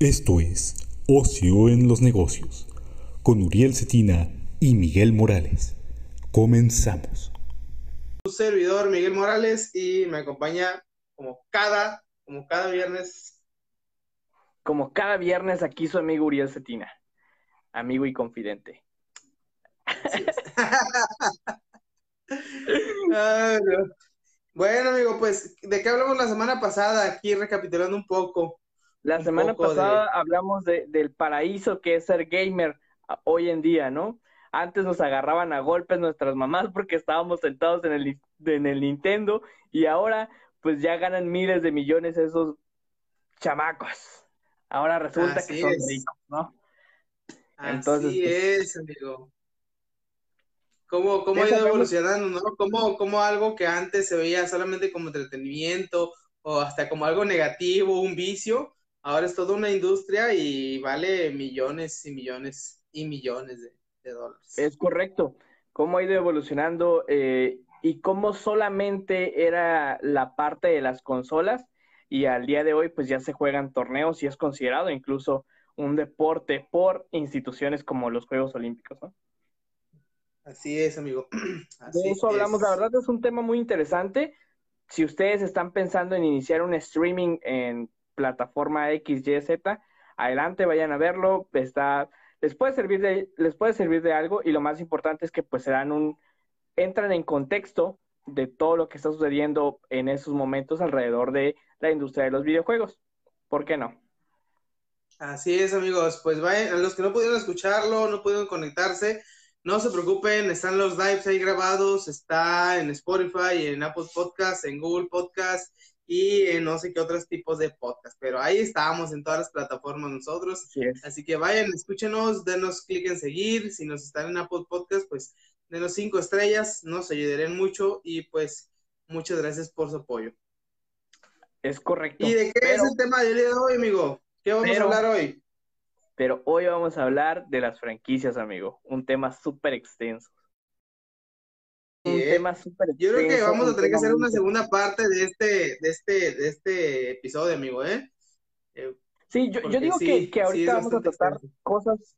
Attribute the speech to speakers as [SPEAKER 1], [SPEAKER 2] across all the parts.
[SPEAKER 1] Esto es Ocio en los Negocios con Uriel Cetina y Miguel Morales. Comenzamos.
[SPEAKER 2] Su servidor Miguel Morales y me acompaña como cada, como cada viernes.
[SPEAKER 3] Como cada viernes aquí su amigo Uriel Cetina, amigo y confidente.
[SPEAKER 2] Ay, no. Bueno, amigo, pues, ¿de qué hablamos la semana pasada? Aquí recapitulando un poco.
[SPEAKER 3] La semana
[SPEAKER 2] de-
[SPEAKER 3] pasada hablamos de- del paraíso que es ser gamer hoy en día, ¿no? Antes nos agarraban a golpes nuestras mamás porque estábamos sentados en el, ni- en el Nintendo y ahora pues ya ganan miles de millones esos chamacos. Ahora resulta
[SPEAKER 2] Así
[SPEAKER 3] que son
[SPEAKER 2] es.
[SPEAKER 3] ricos, ¿no?
[SPEAKER 2] Así
[SPEAKER 3] Entonces, pues-
[SPEAKER 2] es, amigo. ¿Cómo, cómo ha ido evolucionando, no? Como, como algo que antes se veía solamente como entretenimiento o hasta como algo negativo, un vicio, ahora es toda una industria y vale millones y millones y millones de, de dólares.
[SPEAKER 3] Es correcto. Cómo ha ido evolucionando eh, y cómo solamente era la parte de las consolas y al día de hoy pues ya se juegan torneos y es considerado incluso un deporte por instituciones como los Juegos Olímpicos, ¿no?
[SPEAKER 2] Así es, amigo. Así
[SPEAKER 3] De eso hablamos,
[SPEAKER 2] es.
[SPEAKER 3] la verdad es un tema muy interesante. Si ustedes están pensando en iniciar un streaming en plataforma XYZ, adelante, vayan a verlo. Está, les puede servir de, les puede servir de algo y lo más importante es que pues se dan un, entran en contexto de todo lo que está sucediendo en esos momentos alrededor de la industria de los videojuegos. ¿Por qué no?
[SPEAKER 2] Así es, amigos. Pues vayan, a los que no pudieron escucharlo, no pudieron conectarse, no se preocupen, están los lives ahí grabados, está en Spotify, en Apple Podcast, en Google Podcast y en no sé qué otros tipos de podcast, pero ahí estamos en todas las plataformas nosotros.
[SPEAKER 3] Así
[SPEAKER 2] que vayan, escúchenos, denos clic en seguir. Si nos están en Apple Podcast, pues denos cinco estrellas, nos ayudarían mucho y pues muchas gracias por su apoyo.
[SPEAKER 3] Es correcto.
[SPEAKER 2] ¿Y de qué
[SPEAKER 3] Pero-
[SPEAKER 2] es el tema del día de hoy, amigo? ¿Qué vamos
[SPEAKER 3] pero-
[SPEAKER 2] a hablar hoy?
[SPEAKER 3] Pero hoy vamos a hablar de las franquicias, amigo. Un tema súper extenso. Tema súper
[SPEAKER 2] Yo creo que vamos a tener que hacer una segunda parte de este, de este, de este episodio, amigo, ¿eh? Eh,
[SPEAKER 3] Sí, yo, digo
[SPEAKER 2] sí,
[SPEAKER 3] que, que ahorita vamos a tratar
[SPEAKER 2] extenso.
[SPEAKER 3] cosas,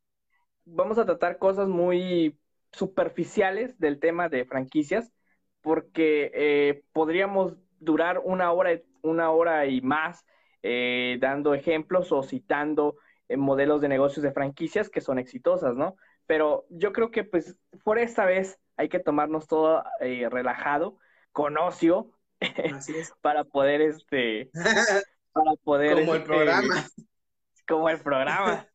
[SPEAKER 3] vamos a tratar cosas muy superficiales del tema de franquicias, porque eh, podríamos durar una hora, una hora y más eh, dando ejemplos o citando modelos de negocios de franquicias que son exitosas, ¿no? Pero yo creo que pues por esta vez hay que tomarnos todo eh, relajado, con ocio,
[SPEAKER 2] Así es.
[SPEAKER 3] para poder este, para poder
[SPEAKER 2] Como el
[SPEAKER 3] este,
[SPEAKER 2] programa.
[SPEAKER 3] como el programa.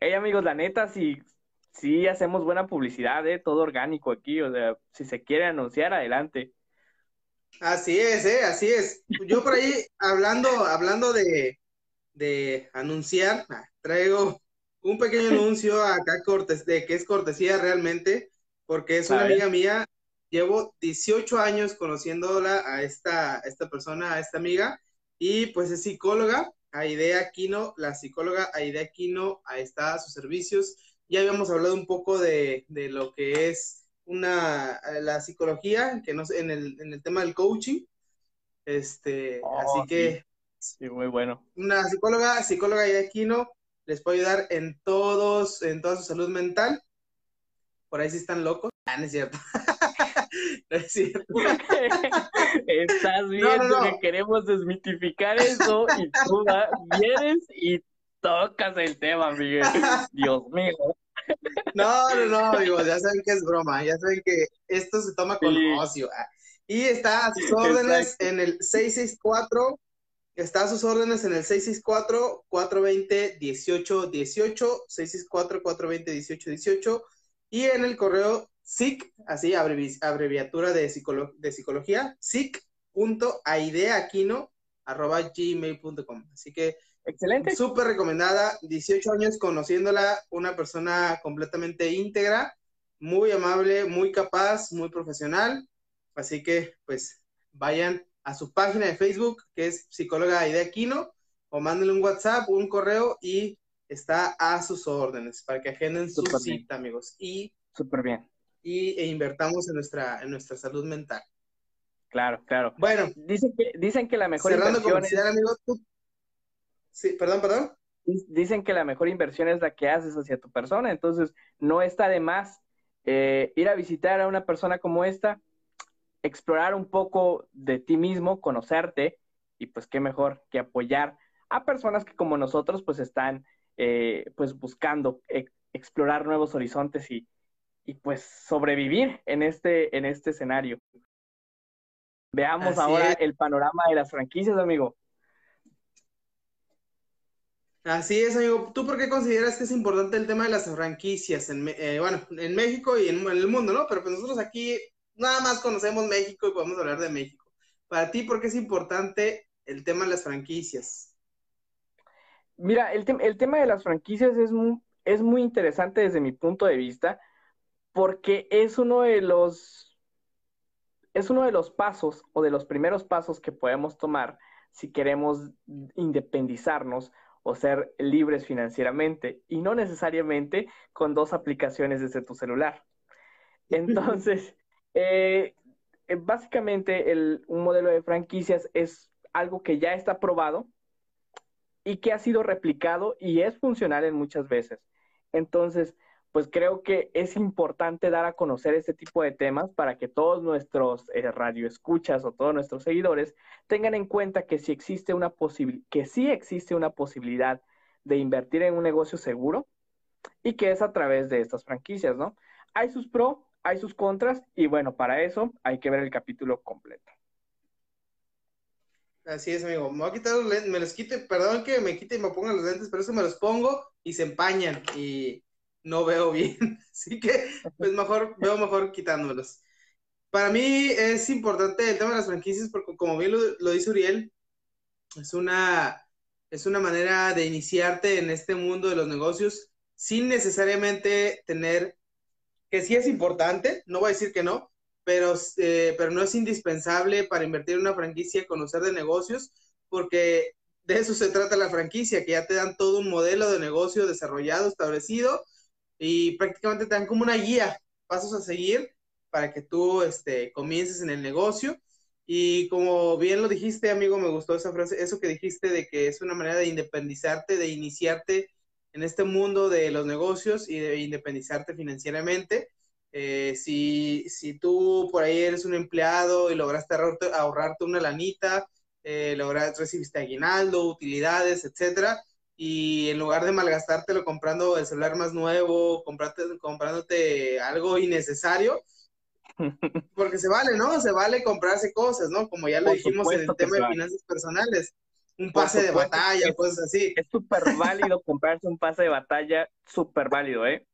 [SPEAKER 3] Hey amigos, la neta, si, si hacemos buena publicidad, ¿eh? todo orgánico aquí, o sea, si se quiere anunciar, adelante.
[SPEAKER 2] Así es, ¿eh? Así es. Yo por ahí, hablando, hablando de, de anunciar, ah, traigo un pequeño anuncio acá cortes, de que es cortesía realmente, porque es una amiga mía. Llevo 18 años conociéndola a esta, a esta persona, a esta amiga, y pues es psicóloga, Aidea Aquino, la psicóloga Aidea Aquino, ahí está a sus servicios. Ya habíamos hablado un poco de, de lo que es una, la psicología, que no en el, en el tema del coaching. Este,
[SPEAKER 3] Oh,
[SPEAKER 2] así que
[SPEAKER 3] Sí, muy bueno.
[SPEAKER 2] una psicóloga, psicóloga Aidea Aquino, les puede ayudar en todos, en toda su salud mental. Por ahí si están locos. Ah, no es cierto. No es cierto.
[SPEAKER 3] Estás viendo
[SPEAKER 2] no, no.
[SPEAKER 3] que queremos desmitificar eso y tú vienes y tocas el tema, Miguel. Dios mío.
[SPEAKER 2] No, no, no, amigos, ya saben que es broma, ya saben que esto se toma con
[SPEAKER 3] Sí.
[SPEAKER 2] ocio. ah. Y está a sus órdenes
[SPEAKER 3] Exacto.
[SPEAKER 2] en el 664, está a sus órdenes en el 664-420-1818, 664-420-1818, y en el correo SIC, así, abrevi- abreviatura de, psicolo- de psicología, sic.aideaquino, arroba gmail.com. Así que
[SPEAKER 3] Excelente.
[SPEAKER 2] Súper recomendada, 18 años conociéndola, una persona completamente íntegra, muy amable, muy capaz, muy profesional. Así que, pues, vayan a su página de Facebook, que es psicóloga Aide Aquino, o mándenle un WhatsApp, un correo y está a sus órdenes para que agenden su
[SPEAKER 3] bien.
[SPEAKER 2] cita, amigos, y,
[SPEAKER 3] Súper bien.
[SPEAKER 2] y e invertamos en nuestra, en nuestra salud mental.
[SPEAKER 3] Claro, claro.
[SPEAKER 2] Bueno,
[SPEAKER 3] Dicen que, dicen que la mejor
[SPEAKER 2] cerrando
[SPEAKER 3] inversión es
[SPEAKER 2] amigos, tú- Sí, perdón, perdón.
[SPEAKER 3] dicen que la mejor inversión es la que haces hacia tu persona, entonces no está de más eh, ir a visitar a una persona como esta, explorar un poco de ti mismo, conocerte y pues qué mejor que apoyar a personas que como nosotros pues están eh, pues buscando explorar nuevos horizontes y, y, pues sobrevivir en este, en este escenario. Veamos ahora el panorama de las franquicias, amigo.
[SPEAKER 2] Así es, amigo. ¿Tú por qué consideras que es importante el tema de las franquicias? En, eh, bueno, en México y en, el mundo, ¿no? Pero pues nosotros aquí nada más conocemos México y podemos hablar de México. Para ti, ¿por qué es importante el tema de las franquicias?
[SPEAKER 3] Mira, el, el tema de las franquicias es muy, es muy interesante desde mi punto de vista porque es uno de los es uno de los pasos o de los primeros pasos que podemos tomar si queremos independizarnos o ser libres financieramente y no necesariamente con dos aplicaciones desde tu celular. Entonces, eh, eh, básicamente el, un modelo de franquicias es algo que ya está probado y que ha sido replicado y es funcional en muchas veces. Entonces, pues creo que es importante dar a conocer este tipo de temas para que todos nuestros eh, radioescuchas o todos nuestros seguidores tengan en cuenta que si existe una que sí existe una posibilidad de invertir en un negocio seguro y que es a través de estas franquicias, ¿no? Hay sus pros, hay sus contras y bueno, para eso hay que ver el capítulo completo.
[SPEAKER 2] Así es, amigo. Me voy a quitar los lentes, me los quite, perdón que me quite y me ponga los lentes, pero eso me los pongo y se empañan y no veo bien. Así que, pues mejor, veo mejor quitándolos. Para mí es importante el tema de las franquicias porque, como bien lo, dice Uriel, es una, es una manera de iniciarte en este mundo de los negocios sin necesariamente tener, que sí es importante, no voy a decir que no, pero, eh, pero no es indispensable para invertir en una franquicia conocer de negocios, porque de eso se trata la franquicia, que ya te dan todo un modelo de negocio desarrollado, establecido, y prácticamente te dan como una guía, pasos a seguir para que tú este, comiences en el negocio. Y como bien lo dijiste, amigo, me gustó esa frase, eso que dijiste de que es una manera de independizarte, de iniciarte en este mundo de los negocios y de independizarte financieramente. Eh, si, si, tú por ahí eres un empleado y lograste ahorrarte, ahorrarte una lanita, eh, lograste, recibiste aguinaldo, utilidades, etcétera, y en lugar de malgastártelo comprando el celular más nuevo, comprándote algo innecesario, porque se vale, ¿no? Se vale comprarse cosas, ¿no? Como ya lo dijimos en el tema de finanzas personales, un pase de batalla, cosas así.
[SPEAKER 3] Es súper válido comprarse un pase de batalla, súper válido, ¿eh?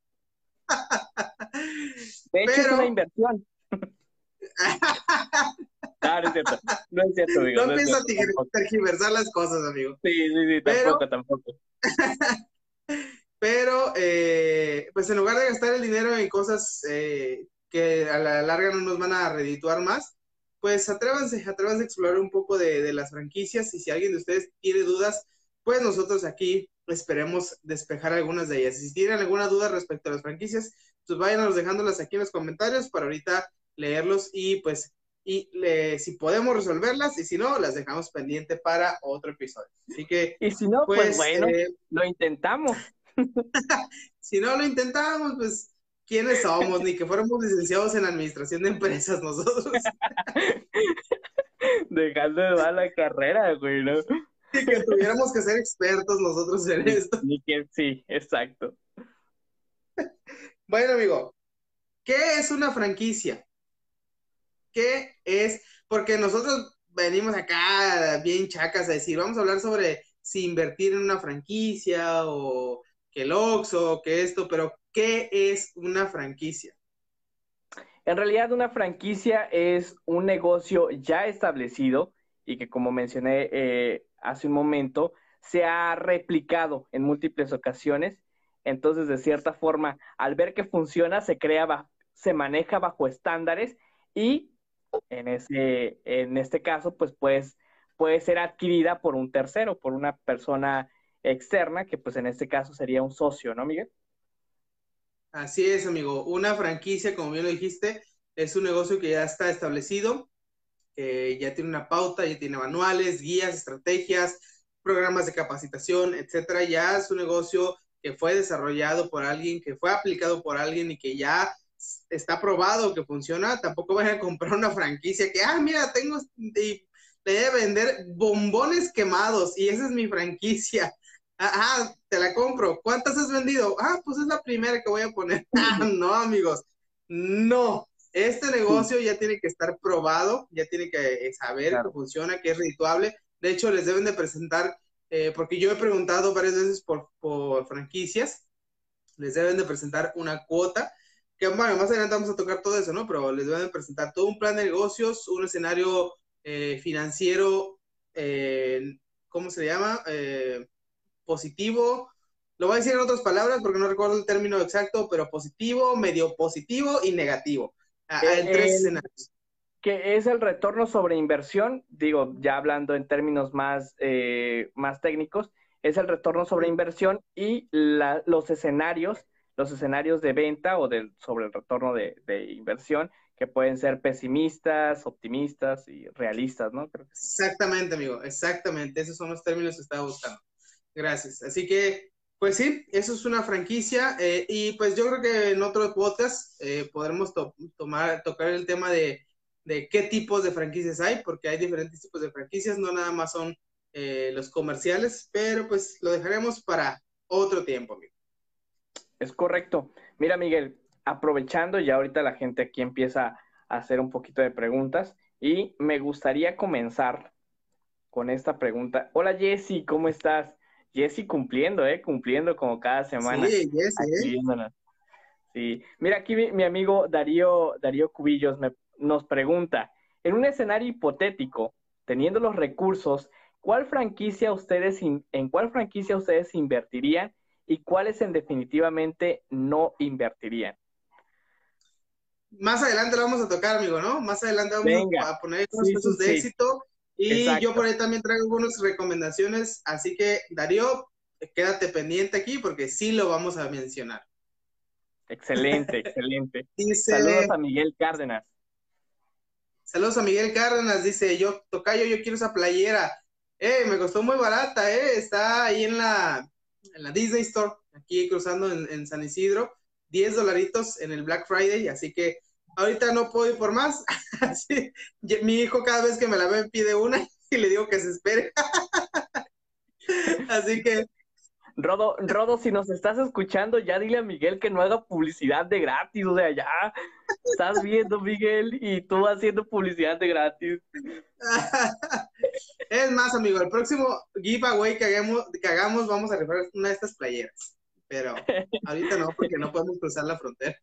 [SPEAKER 3] De hecho, es una inversión. No, no es cierto. No es cierto, amigo.
[SPEAKER 2] No, no pienso tergiversar las cosas, amigo.
[SPEAKER 3] Sí, sí, sí, pero, tampoco, tampoco.
[SPEAKER 2] pero, eh, pues en lugar de gastar el dinero en cosas eh, que a la larga no nos van a redituar más, pues atrévanse, atrévanse a explorar un poco de, de las franquicias y si alguien de ustedes tiene dudas, pues nosotros aquí esperemos despejar algunas de ellas. Si tienen alguna duda respecto a las franquicias, pues váyanos dejándolas aquí en los comentarios para ahorita leerlos y pues y si podemos resolverlas y si no, las dejamos pendiente para otro episodio. Así que...
[SPEAKER 3] Y si no, pues, pues bueno, eh, lo intentamos.
[SPEAKER 2] si no lo intentamos, pues ¿quiénes somos? Ni que fuéramos licenciados en administración de empresas nosotros.
[SPEAKER 3] Dejando de dar la carrera, güey, ¿no?
[SPEAKER 2] Y que tuviéramos que ser expertos nosotros en esto.
[SPEAKER 3] Ni que sí, exacto.
[SPEAKER 2] Bueno, amigo, ¿qué es una franquicia? ¿Qué es? Porque nosotros venimos acá bien chacas a decir, vamos a hablar sobre si invertir en una franquicia o que el Oxxo, que esto, pero ¿qué es una franquicia?
[SPEAKER 3] En realidad una franquicia es un negocio ya establecido y que como mencioné eh, hace un momento, se ha replicado en múltiples ocasiones. Entonces, de cierta forma, al ver que funciona, se crea, se maneja bajo estándares y en, este caso, pues, pues puede ser adquirida por un tercero, por una persona externa, que pues en este caso sería un socio, ¿no, Miguel?
[SPEAKER 2] Así es, amigo. Una franquicia, como bien lo dijiste, es un negocio que ya está establecido, ya tiene una pauta, ya tiene manuales, guías, estrategias, programas de capacitación, etcétera. Ya es un negocio que fue desarrollado por alguien, que fue aplicado por alguien y que ya está probado que funciona. Tampoco vayan a comprar una franquicia que, ah, mira, tengo, y le a vender bombones quemados y esa es mi franquicia. Ah, te la compro. ¿Cuántas has vendido? Ah, pues es la primera que voy a poner. Ah, no, amigos. No. Este negocio ya tiene que estar probado, ya tiene que saber que funciona, que es rituable. De hecho, les deben de presentar, eh, porque yo he preguntado varias veces por, por franquicias, les deben de presentar una cuota, que bueno, más adelante vamos a tocar todo eso, ¿no? Pero les deben de presentar todo un plan de negocios, un escenario eh, financiero, eh, ¿cómo se llama? positivo, lo voy a decir en otras palabras porque no recuerdo el término exacto, pero positivo, medio positivo y negativo. En tres escenarios.
[SPEAKER 3] Que es el retorno sobre inversión, digo, ya hablando en términos más, eh, más técnicos, es el retorno sobre inversión y los escenarios, los escenarios de venta o del, sobre el retorno de, de inversión, que pueden ser pesimistas, optimistas y realistas, ¿no?
[SPEAKER 2] Creo que Exactamente, amigo, exactamente. Esos son los términos que estaba buscando. Gracias. Así que, pues sí, eso es una franquicia. Eh, y pues yo creo que en otros podcast eh, podremos tomar, tocar el tema de, qué tipos de franquicias hay, porque hay diferentes tipos de franquicias, no nada más son eh, los comerciales, pero pues lo dejaremos para otro tiempo, amigo.
[SPEAKER 3] Es correcto. Mira, Miguel, aprovechando, ya ahorita la gente aquí empieza a hacer un poquito de preguntas y me gustaría comenzar con esta pregunta. Hola Jessy, ¿cómo estás? Jessy cumpliendo, ¿eh? Cumpliendo como cada semana. Sí, Jessy, ¿eh? Sí. Mira, aquí mi, amigo Darío, Darío Cubillos nos pregunta, en un escenario hipotético, teniendo los recursos, ¿cuál franquicia ustedes, en cuál franquicia ustedes invertirían y cuáles en definitivamente no invertirían?
[SPEAKER 2] Más adelante lo vamos a tocar, amigo, ¿no? Más adelante vamos a poner los casos de éxito y yo por ahí también traigo algunas recomendaciones, así que Darío, quédate pendiente aquí porque sí lo vamos a mencionar.
[SPEAKER 3] Excelente, excelente. Saludos a Miguel Cárdenas.
[SPEAKER 2] Saludos a Miguel Cárdenas, dice yo, Tocayo, yo quiero esa playera. Eh, me costó muy barata, eh, está ahí en la, en la Disney Store, aquí cruzando en, en San Isidro, 10 dolaritos en el Black Friday, así que ahorita no puedo ir por más. Mi hijo cada vez que me la ve pide una y le digo que se espere. Así que...
[SPEAKER 3] Rodo, Rodo, si nos estás escuchando, ya dile a Miguel que no haga publicidad de gratis, o sea, ya estás viendo, Miguel, y tú haciendo publicidad de gratis.
[SPEAKER 2] Es más, amigo, el próximo giveaway que hagamos, que hagamos vamos a rifar una de estas playeras, pero ahorita no, porque no podemos cruzar la frontera.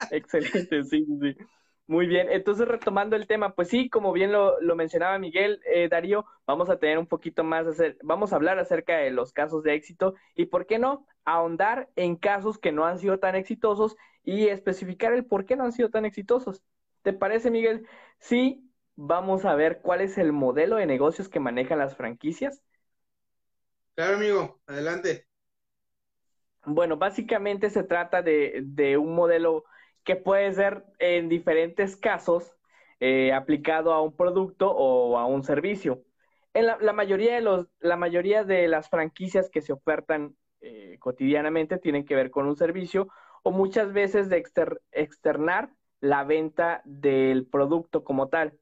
[SPEAKER 3] Excelente, sí, sí. Muy bien, entonces retomando el tema, pues sí, como bien lo, mencionaba Miguel, eh, Darío, vamos a tener un poquito más, hacer, vamos a hablar acerca de los casos de éxito y, ¿por qué no?, ahondar en casos que no han sido tan exitosos y especificar el por qué no han sido tan exitosos. ¿Te parece, Miguel? Sí, vamos a ver cuál es el modelo de negocios que manejan las franquicias.
[SPEAKER 2] Claro, amigo, adelante.
[SPEAKER 3] Bueno, básicamente se trata de, de un modelo que puede ser en diferentes casos eh, aplicado a un producto o a un servicio. En la, mayoría, de los, la mayoría de las franquicias que se ofertan eh, cotidianamente tienen que ver con un servicio o muchas veces de externar la venta del producto como tal.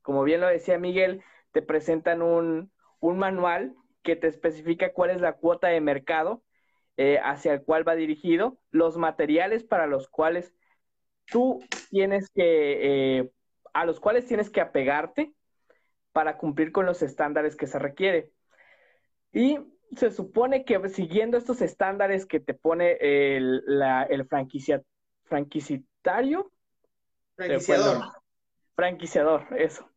[SPEAKER 3] Como bien lo decía Miguel, te presentan un, un manual que te especifica cuál es la cuota de mercado eh, hacia el cual va dirigido, los materiales para los cuales tú tienes que, eh, a los cuales tienes que apegarte para cumplir con los estándares que se requiere. Y se supone que siguiendo estos estándares que te pone el, la, el franquicia, franquicitario.
[SPEAKER 2] Franquiciador.
[SPEAKER 3] franquiciador, eso.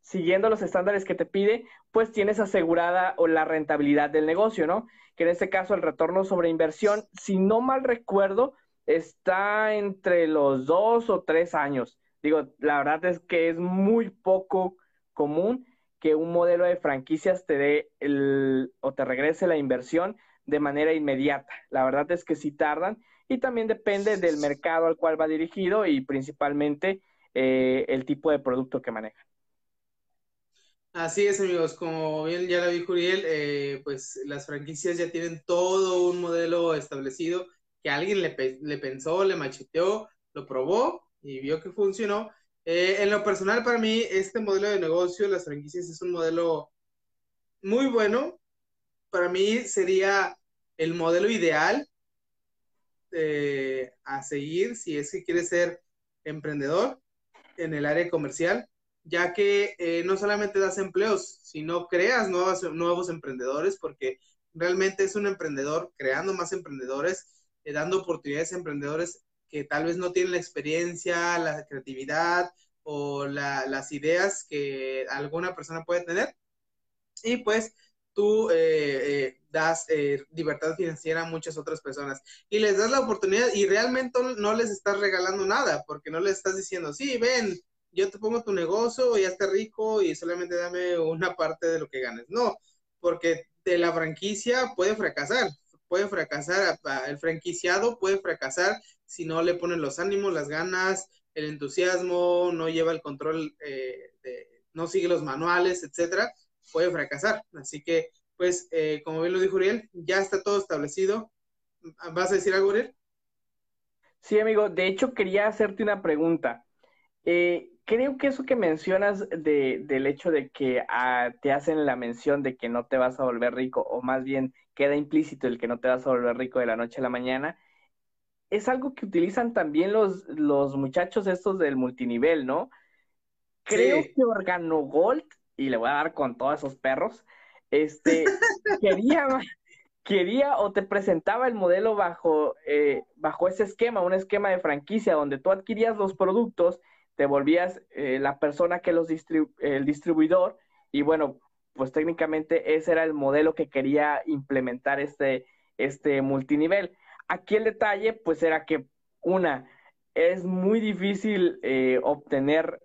[SPEAKER 3] Siguiendo los estándares que te pide, pues tienes asegurada o la rentabilidad del negocio, ¿no? Que en este caso el retorno sobre inversión, si no mal recuerdo, está entre los dos o tres años. Digo, la verdad es que es muy poco común que un modelo de franquicias te dé el, o te regrese la inversión de manera inmediata. La verdad es que sí tardan y también depende del mercado al cual va dirigido y principalmente eh, el tipo de producto que manejan.
[SPEAKER 2] Así es, amigos. Como bien ya lo dijo Uriel, eh, pues las franquicias ya tienen todo un modelo establecido que alguien le, pensó, le macheteó, lo probó y vio que funcionó. Eh, en lo personal, para mí, este modelo de negocio, las franquicias, es un modelo muy bueno. Para mí sería el modelo ideal eh, a seguir si es que quieres ser emprendedor en el área comercial ya que eh, no solamente das empleos, sino creas nuevos, nuevos emprendedores, porque realmente es un emprendedor creando más emprendedores, eh, dando oportunidades a emprendedores que tal vez no tienen la experiencia, la creatividad o las ideas que alguna persona puede tener. Y pues tú eh, das libertad financiera a muchas otras personas y les das la oportunidad y realmente no les estás regalando nada porque no les estás diciendo, sí, ven, yo te pongo tu negocio, ya está rico y solamente dame una parte de lo que ganes. No, porque de la franquicia puede fracasar, puede fracasar, el franquiciado puede fracasar si no le ponen los ánimos, las ganas, el entusiasmo, no lleva el control, eh, no sigue los manuales, etcétera, puede fracasar. Así que, pues, eh, como bien lo dijo Uriel, ya está todo establecido. ¿Vas a decir algo, Uriel?
[SPEAKER 3] Sí, amigo. De hecho, quería hacerte una pregunta. Eh, creo que eso que mencionas de, del hecho de que ah, te hacen la mención de que no te vas a volver rico, o más bien queda implícito el que no te vas a volver rico de la noche a la mañana, es algo que utilizan también los, los muchachos estos del multinivel, ¿no? Creo que Organo Gold, y le voy a dar con todos esos perros, este, quería, quería o te presentaba el modelo bajo, eh, bajo ese esquema, un esquema de franquicia donde tú adquirías los productos te volvías eh, la persona que los distribu el distribuidor y bueno, pues técnicamente ese era el modelo que quería implementar este, este multinivel. Aquí el detalle pues era que una, es muy difícil eh, obtener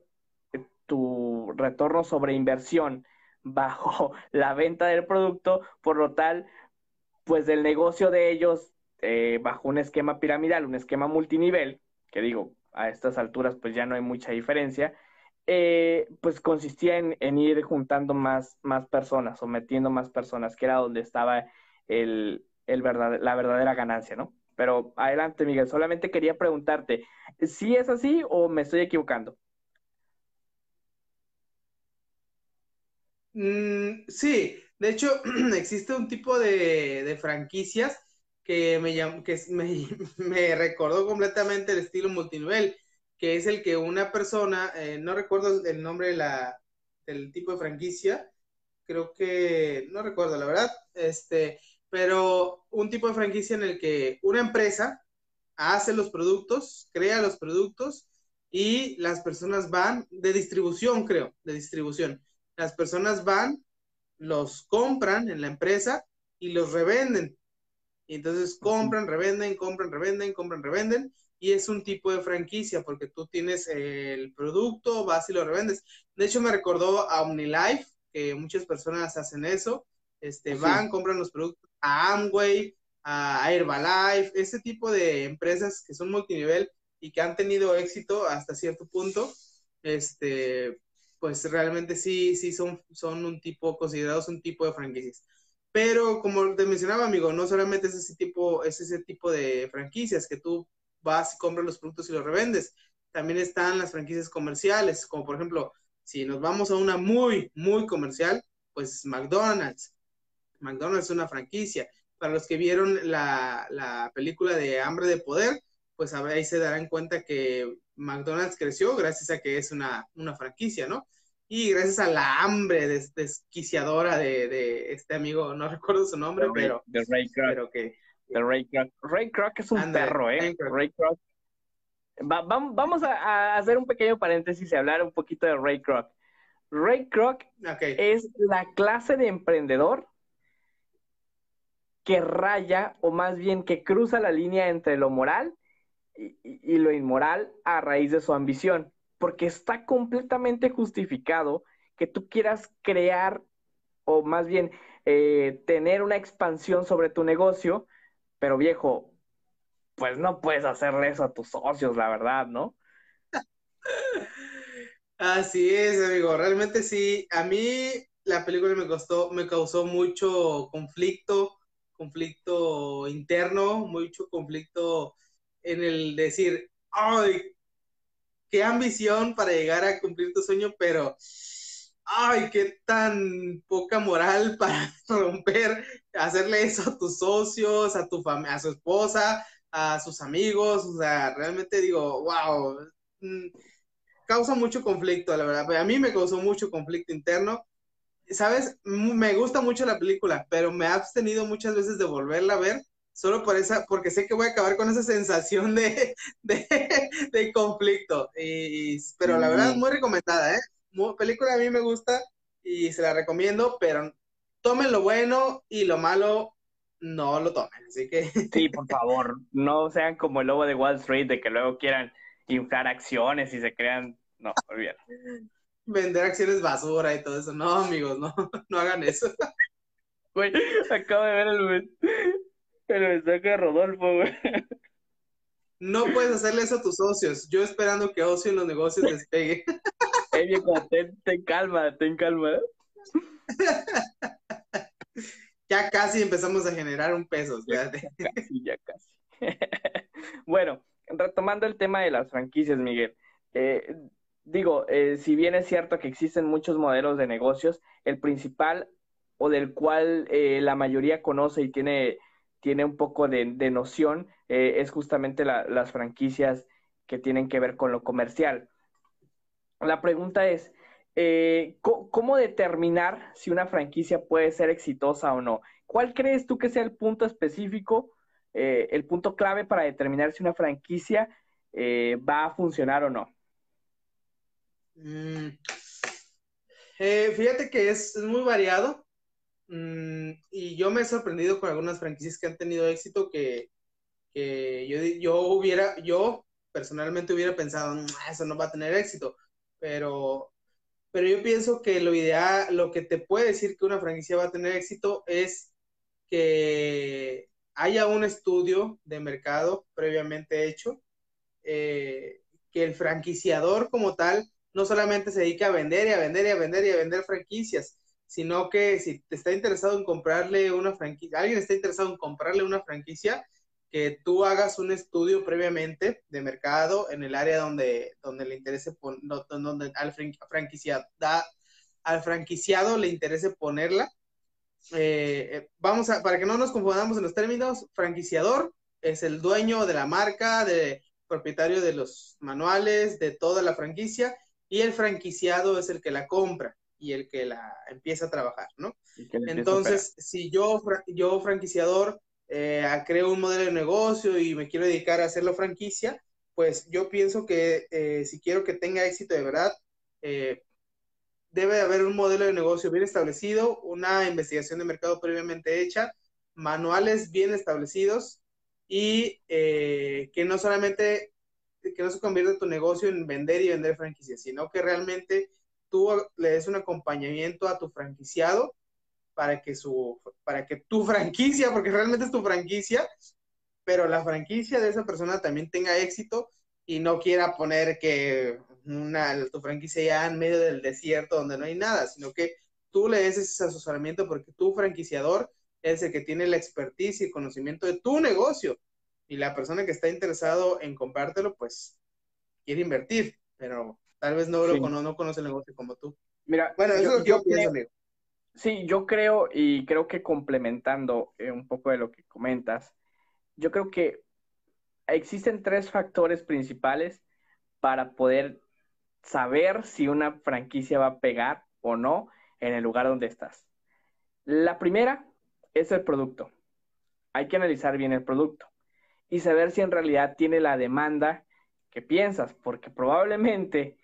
[SPEAKER 3] tu retorno sobre inversión bajo la venta del producto, por lo tal, pues del negocio de ellos eh, bajo un esquema piramidal, un esquema multinivel, que digo, a estas alturas pues ya no hay mucha diferencia, eh, pues consistía en, ir juntando más, más personas o metiendo más personas, que era donde estaba el, el verdad, la verdadera ganancia, ¿no? Pero adelante, Miguel, solamente quería preguntarte, ¿si es así o me estoy equivocando?
[SPEAKER 2] Mm, sí, de hecho existe un tipo de, de franquicias que me, que me, recordó completamente el estilo multinivel, que es el que una persona, eh, no recuerdo el nombre de la, del tipo de franquicia, creo que, no recuerdo la verdad, este, pero un tipo de franquicia en el que una empresa hace los productos, crea los productos y las personas van de distribución, creo, de distribución. Las personas van, los compran en la empresa y los revenden. Y entonces compran, revenden, compran, revenden, compran, revenden. Y es un tipo de franquicia porque tú tienes el producto, vas y lo revendes. De hecho, me recordó a OmniLife, que muchas personas hacen eso. Este, Van, compran los productos a Amway, a Herbalife, ese tipo de empresas que son multinivel y que han tenido éxito hasta cierto punto. Este, pues realmente sí, sí son, son un tipo, considerados un tipo de franquicias. Pero como te mencionaba, amigo, no solamente es ese tipo, es ese tipo de franquicias que tú vas y compras los productos y los revendes. También están las franquicias comerciales, como por ejemplo, si nos vamos a una muy, muy comercial, pues McDonald's. McDonald's es una franquicia. Para los que vieron la, la película de Hambre de Poder, pues ahí se darán cuenta que McDonald's creció gracias a que es una, una franquicia, ¿no? y gracias a la hambre desquiciadora de, de, este amigo, no recuerdo su nombre, pero...
[SPEAKER 3] De Ray Kroc. que, de Ray Kroc. Ray Kroc es un perro, ¿eh? Ray Kroc. vamos a, hacer un pequeño paréntesis y hablar un poquito de Ray Kroc. Ray Kroc es la clase de emprendedor que raya, o más bien que cruza la línea entre lo moral y lo inmoral a raíz de su ambición porque está completamente justificado que tú quieras crear o más bien eh, tener una expansión sobre tu negocio, pero viejo, pues no puedes hacerle eso a tus socios, la verdad, ¿no?
[SPEAKER 2] Así es, amigo. Realmente sí. A mí la película me costó, me causó mucho conflicto, conflicto interno, mucho conflicto en el decir, ay, qué ambición para llegar a cumplir tu sueño, pero ay, qué tan poca moral para romper, hacerle eso a tus socios, a tu familia, a su esposa, a sus amigos, o sea, realmente digo, wow, mm, causa mucho conflicto, la verdad. A mí me causó mucho conflicto interno. Sabes, me gusta mucho la película, pero me ha abstenido muchas veces de volverla a ver solo por esa, porque sé que voy a acabar con esa sensación de, de, conflicto. Y, pero la verdad, es muy recomendada, ¿eh? película a mí me gusta y se la recomiendo, pero tomen lo bueno y lo malo no lo tomen, así que...
[SPEAKER 3] Sí, por favor, no sean como el lobo de Wall Street, de que luego quieran inflar acciones y se crean... No, olvídalo.
[SPEAKER 2] Vender acciones basura y todo eso. No, amigos, no, no hagan eso.
[SPEAKER 3] Güey, acabo de ver el, el mensaje de Rodolfo, güey.
[SPEAKER 2] No puedes hacerle eso a tus socios. Yo esperando que Ocio en los negocios despegue.
[SPEAKER 3] Ey, viejo, ten, calma, ten calma.
[SPEAKER 2] Ya casi empezamos a generar un peso,
[SPEAKER 3] Ya casi, ya casi. bueno, retomando el tema de las franquicias, Miguel. Eh, digo, eh, si bien es cierto que existen muchos modelos de negocios, el principal o del cual eh, la mayoría conoce y tiene tiene un poco de, noción es justamente las franquicias que tienen que ver con lo comercial. La pregunta es, eh, ¿cómo determinar si una franquicia puede ser exitosa o no? ¿Cuál crees tú que sea el punto específico, eh, el punto clave para determinar si una franquicia va a funcionar o no?
[SPEAKER 2] Mm. fíjate que es muy variado. Mm, y yo me he sorprendido con algunas franquicias que han tenido éxito que, yo, yo hubiera, yo personalmente hubiera pensado, mm, eso no va a tener éxito, pero, pero yo pienso que lo ideal, lo que te puede decir que una franquicia va a tener éxito es que haya un estudio de mercado previamente hecho, eh, que el franquiciador como tal no solamente se dedique a vender y a vender y a vender y a vender franquicias, sino que si está interesado en comprarle una franquicia, alguien está interesado en comprarle una franquicia, que tú hagas un estudio previamente de mercado en el área donde, donde le interese, donde al franquiciado, al franquiciado le interese ponerla. Eh, eh, vamos a, para que no nos confundamos en los términos, franquiciador es el dueño de la marca, de propietario de los manuales, de toda la franquicia, y el franquiciado es el que la compra y el que la empieza a trabajar, ¿no? Entonces, si yo, yo franquiciador, eh, creo un modelo de negocio y me quiero dedicar a hacerlo franquicia, pues yo pienso que eh, si quiero que tenga éxito de verdad, eh, debe haber un modelo de negocio bien establecido, una investigación de mercado previamente hecha, manuales bien establecidos y que no solamente que no se convierta tu negocio en vender y vender franquicias, sino que realmente tú le des un acompañamiento a tu franquiciado para que su, para que tu franquicia, porque realmente es tu franquicia, pero la franquicia de esa persona también tenga éxito y no quiera poner que una, tu franquicia ya en medio del desierto donde no hay nada, sino que tú le des ese asesoramiento porque tu franquiciador es el que tiene la expertise y conocimiento de tu negocio. Y la persona que está interesado en comprártelo, pues quiere invertir, pero Tal vez no, lo no conoce el negocio como tú.
[SPEAKER 3] Mira, bueno, eso yo, pienso, creo, Sí, yo creo y creo que complementando eh, un poco de lo que comentas, yo creo que existen tres factores principales para poder saber si una franquicia va a pegar o no en el lugar donde estás. La primera es el producto. Hay que analizar bien el producto y saber si en realidad tiene la demanda que piensas, porque probablemente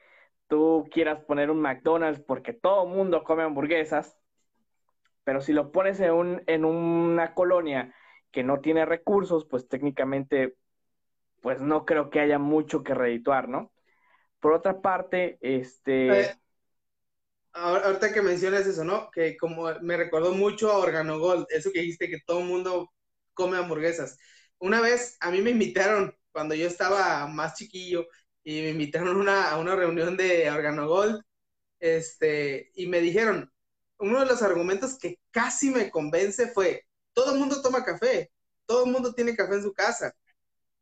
[SPEAKER 3] tú quieras poner un McDonald's porque todo el mundo come hamburguesas, pero si lo pones en, un, en una colonia que no tiene recursos, pues técnicamente, pues no creo que haya mucho que redituar, ¿no? Por otra parte, este...
[SPEAKER 2] Eh, ahorita que mencionas eso, ¿no? Que como me recordó mucho a Organo Gold, eso que dijiste que todo el mundo come hamburguesas. Una vez a mí me invitaron cuando yo estaba más chiquillo y me invitaron a una reunión de Organogold, este, y me dijeron, uno de los argumentos que casi me convence fue, todo el mundo toma café, todo el mundo tiene café en su casa.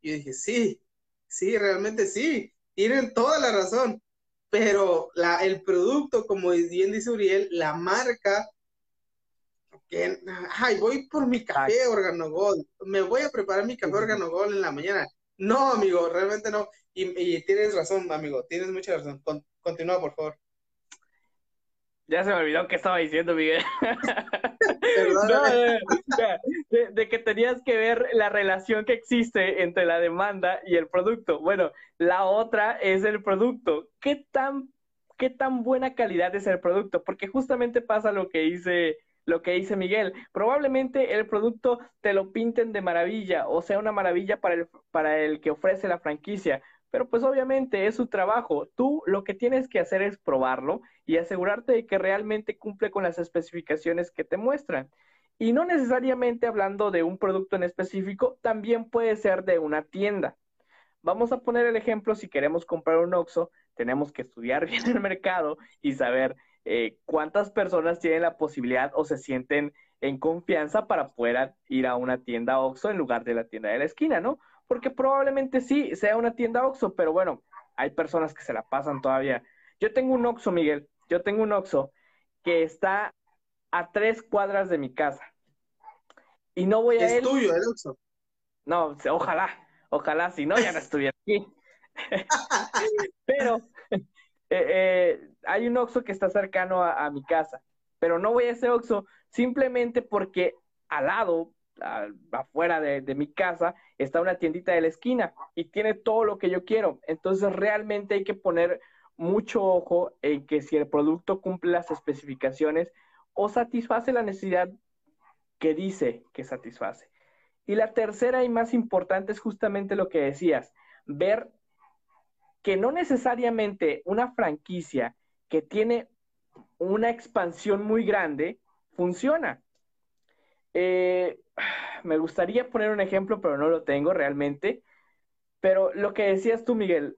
[SPEAKER 2] Y yo dije, sí, sí, realmente sí, tienen toda la razón, pero la, el producto, como bien dice Uriel, la marca, que, ay, voy por mi café Organogol, me voy a preparar mi café Organogol en la mañana. No, amigo, realmente no. Y, tienes razón, amigo, tienes mucha razón. continúa, por favor.
[SPEAKER 3] Ya se me olvidó qué estaba diciendo, Miguel. de, que tenías que ver la relación que existe entre la demanda y el producto. Bueno, la otra es el producto. ¿Qué tan, qué tan buena calidad es el producto? Porque justamente pasa lo que dice lo que dice Miguel. Probablemente el producto te lo pinten de maravilla o sea una maravilla para el, para el que ofrece la franquicia, pero pues obviamente es su trabajo. Tú lo que tienes que hacer es probarlo y asegurarte de que realmente cumple con las especificaciones que te muestran. Y no necesariamente hablando de un producto en específico, también puede ser de una tienda. Vamos a poner el ejemplo, si queremos comprar un Oxxo, tenemos que estudiar bien el mercado y saber eh, cuántas personas tienen la posibilidad o se sienten en confianza para poder ir a una tienda Oxxo en lugar de la tienda de la esquina, ¿no? Porque probablemente sí sea una tienda Oxxo, pero bueno, hay personas que se la pasan todavía. Yo tengo un Oxxo, Miguel, yo tengo un Oxxo que está a tres cuadras de mi casa. Y no voy a
[SPEAKER 2] ¿Es tuyo el Oxxo?
[SPEAKER 3] No, ojalá, ojalá, si no, ya no estuviera aquí. pero eh, eh, hay un Oxxo que está cercano a, a mi casa, pero no voy a ese Oxxo simplemente porque al lado afuera de, mi casa está una tiendita de la esquina y tiene todo lo que yo quiero. Entonces realmente hay que poner mucho ojo en que si el producto cumple las especificaciones o satisface la necesidad que dice que satisface. Y la tercera y más importante es justamente lo que decías, ver que no necesariamente una franquicia que tiene una expansión muy grande funciona. Eh, me gustaría poner un ejemplo, pero no lo tengo realmente. Pero lo que decías tú, Miguel,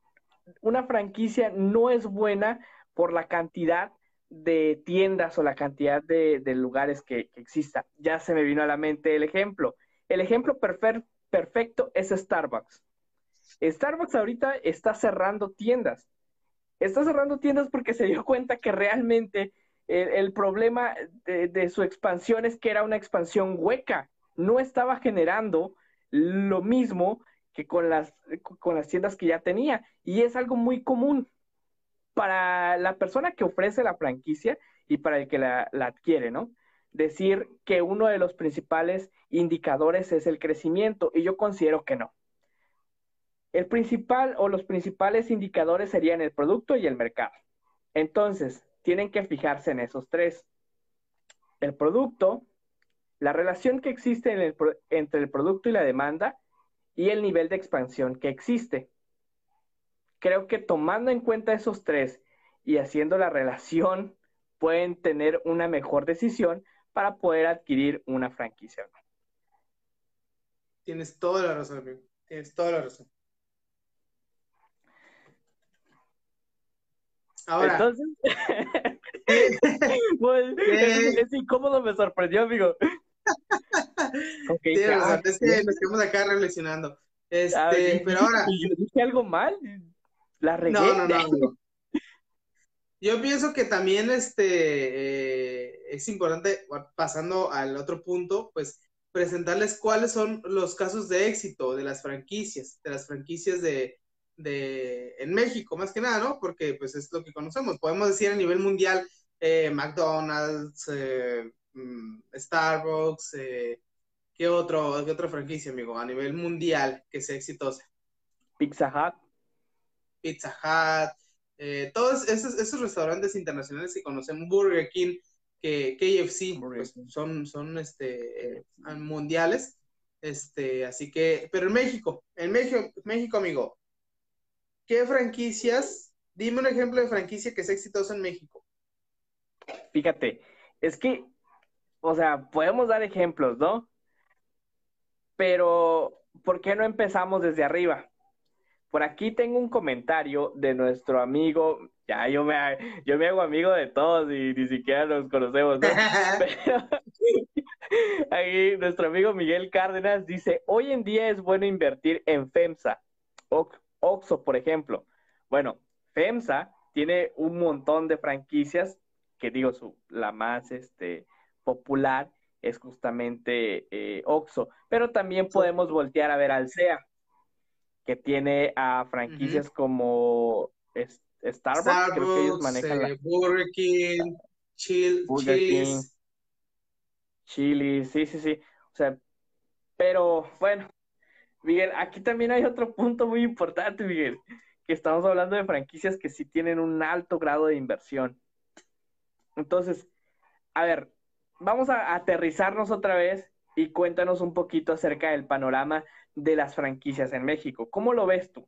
[SPEAKER 3] una franquicia no es buena por la cantidad de tiendas o la cantidad de, lugares que, exista. Ya se me vino a la mente el ejemplo. El ejemplo perfecto es Starbucks. Starbucks ahorita está cerrando tiendas. Está cerrando tiendas porque se dio cuenta que realmente el, problema de, su expansión es que era una expansión hueca no estaba generando lo mismo que con las, con las tiendas que ya tenía. Y es algo muy común para la persona que ofrece la franquicia y para el que la, adquiere, ¿no? Decir que uno de los principales indicadores es el crecimiento y yo considero que no. El principal o los principales indicadores serían el producto y el mercado. Entonces, tienen que fijarse en esos tres. El producto, la relación que existe entre el producto y la demanda y el nivel de expansión que existe. Creo que tomando en cuenta esos tres y haciendo la relación, pueden tener una mejor decisión para poder adquirir una franquicia.
[SPEAKER 2] Tienes toda la razón, amigo. Tienes toda la razón.
[SPEAKER 3] Ahora. Entonces, pues, es, incómodo, me sorprendió, amigo.
[SPEAKER 2] Okay, es que nos quedamos acá reflexionando. Este, pero ahora.
[SPEAKER 3] Yo dije algo mal. La regué. No, no, no.
[SPEAKER 2] Yo pienso que también este eh, es importante, pasando al otro punto, pues presentarles cuáles son los casos de éxito de las franquicias, de las franquicias de, de en México, más que nada, ¿no? Porque pues es lo que conocemos. Podemos decir a nivel mundial, eh, McDonald's, eh, mm, Starbucks, eh, ¿Qué, otro, ¿Qué otra franquicia, amigo, a nivel mundial que sea exitosa?
[SPEAKER 3] Pizza Hut.
[SPEAKER 2] Pizza Hut. Eh, todos esos, esos, restaurantes internacionales que conocemos, Burger King, que KFC, pues, son, son este, eh, mundiales. Este, así que, pero en México, en México, México, amigo, ¿qué franquicias? Dime un ejemplo de franquicia que sea exitosa en México.
[SPEAKER 3] Fíjate, es que, o sea, podemos dar ejemplos, ¿no? pero ¿por qué no empezamos desde arriba? por aquí tengo un comentario de nuestro amigo, ya yo me, yo me hago amigo de todos y ni siquiera nos conocemos, ¿no? aquí nuestro amigo Miguel Cárdenas dice, hoy en día es bueno invertir en FEMSA, Oxo, por ejemplo. Bueno, FEMSA tiene un montón de franquicias, que digo, su, la más este, popular es justamente eh, Oxo, pero también podemos voltear a ver al SEA que tiene a franquicias como Starbucks, creo que ellos manejan
[SPEAKER 2] eh, Burger King, Chill, Chili's.
[SPEAKER 3] Chili, sí, sí, sí. O sea, pero bueno, Miguel, aquí también hay otro punto muy importante, Miguel, que estamos hablando de franquicias que sí tienen un alto grado de inversión. Entonces, a ver, vamos a aterrizarnos otra vez y cuéntanos un poquito acerca del panorama de las franquicias en México. ¿Cómo lo ves tú?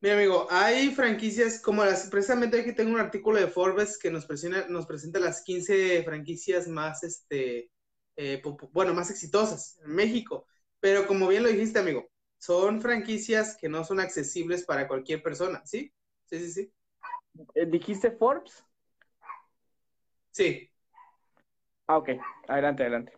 [SPEAKER 2] Mi amigo, hay franquicias como las, precisamente aquí tengo un artículo de Forbes que nos, presenta, nos presenta las 15 franquicias más, este, eh, bueno, más exitosas en México. Pero como bien lo dijiste, amigo, son franquicias que no son accesibles para cualquier persona, ¿sí? Sí, sí, sí.
[SPEAKER 3] Eh, ¿Dijiste Forbes?
[SPEAKER 2] Sí.
[SPEAKER 3] Ah, ok. Adelante, adelante.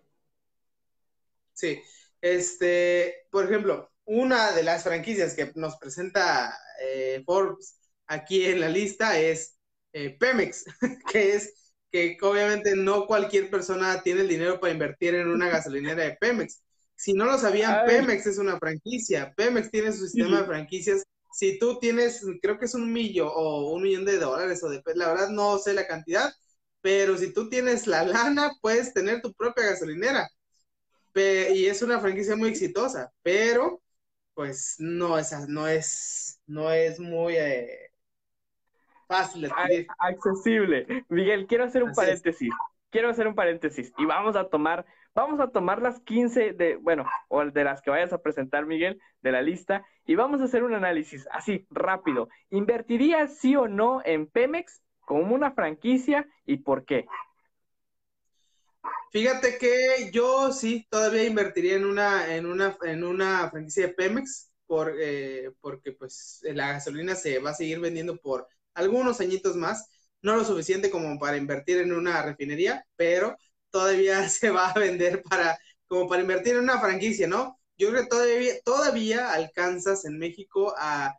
[SPEAKER 2] Sí. Este, por ejemplo, una de las franquicias que nos presenta eh, Forbes aquí en la lista es eh, Pemex, que es que obviamente no cualquier persona tiene el dinero para invertir en una gasolinera de Pemex. Si no lo sabían, Pemex es una franquicia. Pemex tiene su sistema de franquicias. Si tú tienes, creo que es un millón o un millón de dólares o de, la verdad no sé la cantidad, pero si tú tienes la lana, puedes tener tu propia gasolinera y es una franquicia muy exitosa, pero pues no es, no es, no es muy eh, fácil de
[SPEAKER 3] Accesible. Miguel, quiero hacer un paréntesis. Quiero hacer un paréntesis y vamos a tomar, vamos a tomar las 15 de, bueno, o de las que vayas a presentar, Miguel, de la lista, y vamos a hacer un análisis así, rápido. ¿Invertirías sí o no en Pemex como una franquicia y por qué?
[SPEAKER 2] Fíjate que yo sí todavía invertiría en una, en una, en una franquicia de Pemex, por, eh, porque pues la gasolina se va a seguir vendiendo por algunos añitos más, no lo suficiente como para invertir en una refinería, pero todavía se va a vender para, como para invertir en una franquicia, ¿no? Yo creo que todavía, todavía alcanzas en México a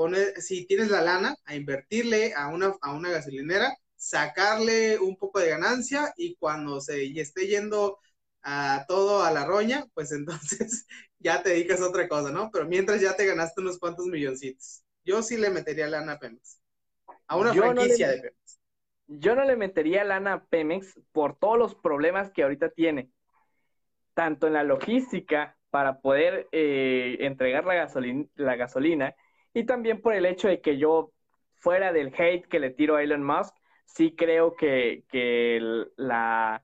[SPEAKER 2] poner, si tienes la lana, a invertirle a una, a una gasolinera sacarle un poco de ganancia y cuando se esté yendo a todo a la roña, pues entonces ya te dedicas a otra cosa, ¿no? Pero mientras ya te ganaste unos cuantos milloncitos. Yo sí le metería lana a Pemex. A una franquicia de Pemex.
[SPEAKER 3] Yo no le metería lana a Pemex por todos los problemas que ahorita tiene. Tanto en la logística para poder eh, entregar la, gasolina, la gasolina y también por el hecho de que yo, fuera del hate que le tiro a Elon Musk, sí creo que, la,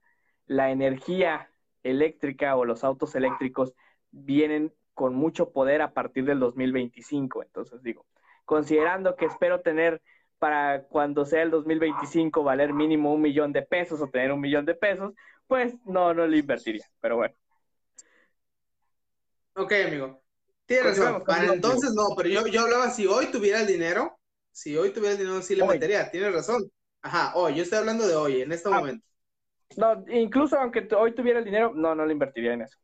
[SPEAKER 3] energía eléctrica o los autos eléctricos vienen con mucho poder a partir del 2025. Entonces digo, considerando que espero tener para cuando sea el 2025 valer mínimo un millón de pesos o tener un millón de pesos, pues no, no le invertiría, pero bueno.
[SPEAKER 2] Ok, amigo. Tienes razón. Para entonces no, pero yo, yo hablaba si hoy tuviera el dinero, si hoy tuviera el dinero sí le metería, tienes razón. Ajá, hoy, yo estoy hablando de hoy, en este ah. momento.
[SPEAKER 3] No, incluso aunque hoy tuviera el dinero, no, no le invertiría en eso.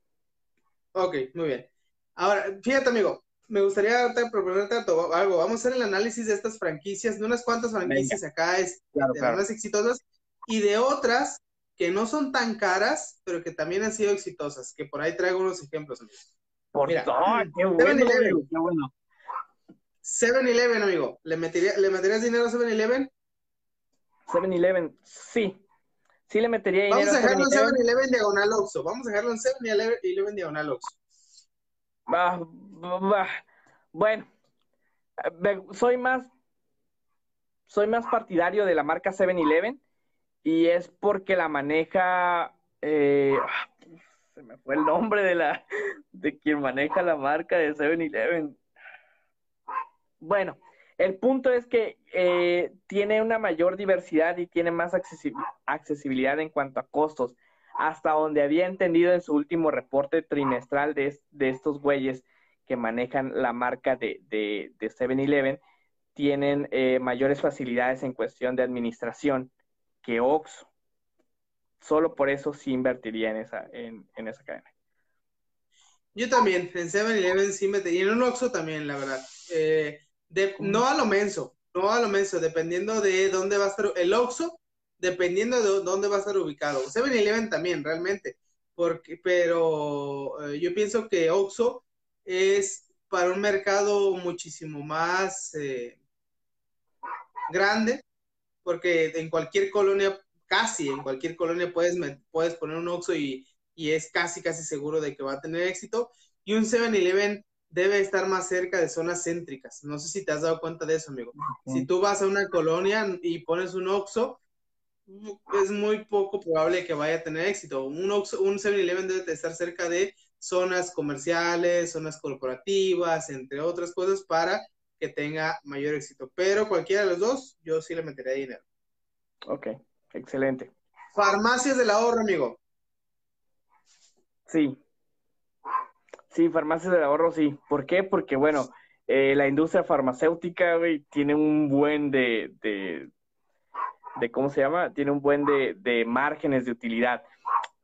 [SPEAKER 2] Ok, muy bien. Ahora, fíjate, amigo, me gustaría proponerte algo. Vamos a hacer el análisis de estas franquicias, de unas cuantas franquicias acá, es, de las exitosas, y de otras que no son tan caras, pero que también han sido exitosas, que por ahí traigo unos ejemplos, amigos.
[SPEAKER 3] Por Mira, qué bueno,
[SPEAKER 2] 7-Eleven, amigo. ¿Le, metería, ¿Le meterías dinero a 7-Eleven?
[SPEAKER 3] 7-Eleven, sí. Sí le metería
[SPEAKER 2] dinero. Vamos a dejarlo en 7-Eleven diagonal Oxxo. Vamos a dejarlo en 7-Eleven diagonal Oxxo.
[SPEAKER 3] bueno, soy más soy más partidario de la marca 7-Eleven y es porque la maneja eh, se me fue el nombre de la de quien maneja la marca de 7-Eleven. Bueno, el punto es que eh, tiene una mayor diversidad y tiene más accesibilidad en cuanto a costos. Hasta donde había entendido en su último reporte trimestral de, estos güeyes, que manejan la marca de, de, de 7-Eleven tienen eh, mayores facilidades en cuestión de administración que Oxxo. Solo por eso sí invertiría en esa, en, en esa cadena.
[SPEAKER 2] Yo también, en 7-Eleven sí metería, y en un Oxxo también, la verdad. Eh, de, no a lo menso, no a lo menso, dependiendo de dónde va a estar el Oxxo, dependiendo de dónde va a estar ubicado. 7-Eleven también, realmente, porque, pero eh, yo pienso que Oxxo es para un mercado muchísimo más eh, grande, porque en cualquier colonia, casi en cualquier colonia puedes, puedes poner un Oxxo y, y es casi, casi seguro de que va a tener éxito. Y un 7-Eleven debe estar más cerca de zonas céntricas. No sé si te has dado cuenta de eso, amigo. Si tú vas a una colonia y pones un Oxxo, es muy poco probable que vaya a tener éxito. Un, un 7-Eleven debe estar cerca de zonas comerciales, zonas corporativas, entre otras cosas, para que tenga mayor éxito. Pero cualquiera de los dos, yo sí le metería dinero.
[SPEAKER 3] Ok, excelente.
[SPEAKER 2] Farmacias del ahorro, amigo.
[SPEAKER 3] Sí. Sí, farmacias del ahorro, sí. ¿Por qué? Porque, bueno, eh, la industria farmacéutica, güey, tiene un buen de, de, de, ¿cómo se llama? Tiene un buen de, de márgenes de utilidad.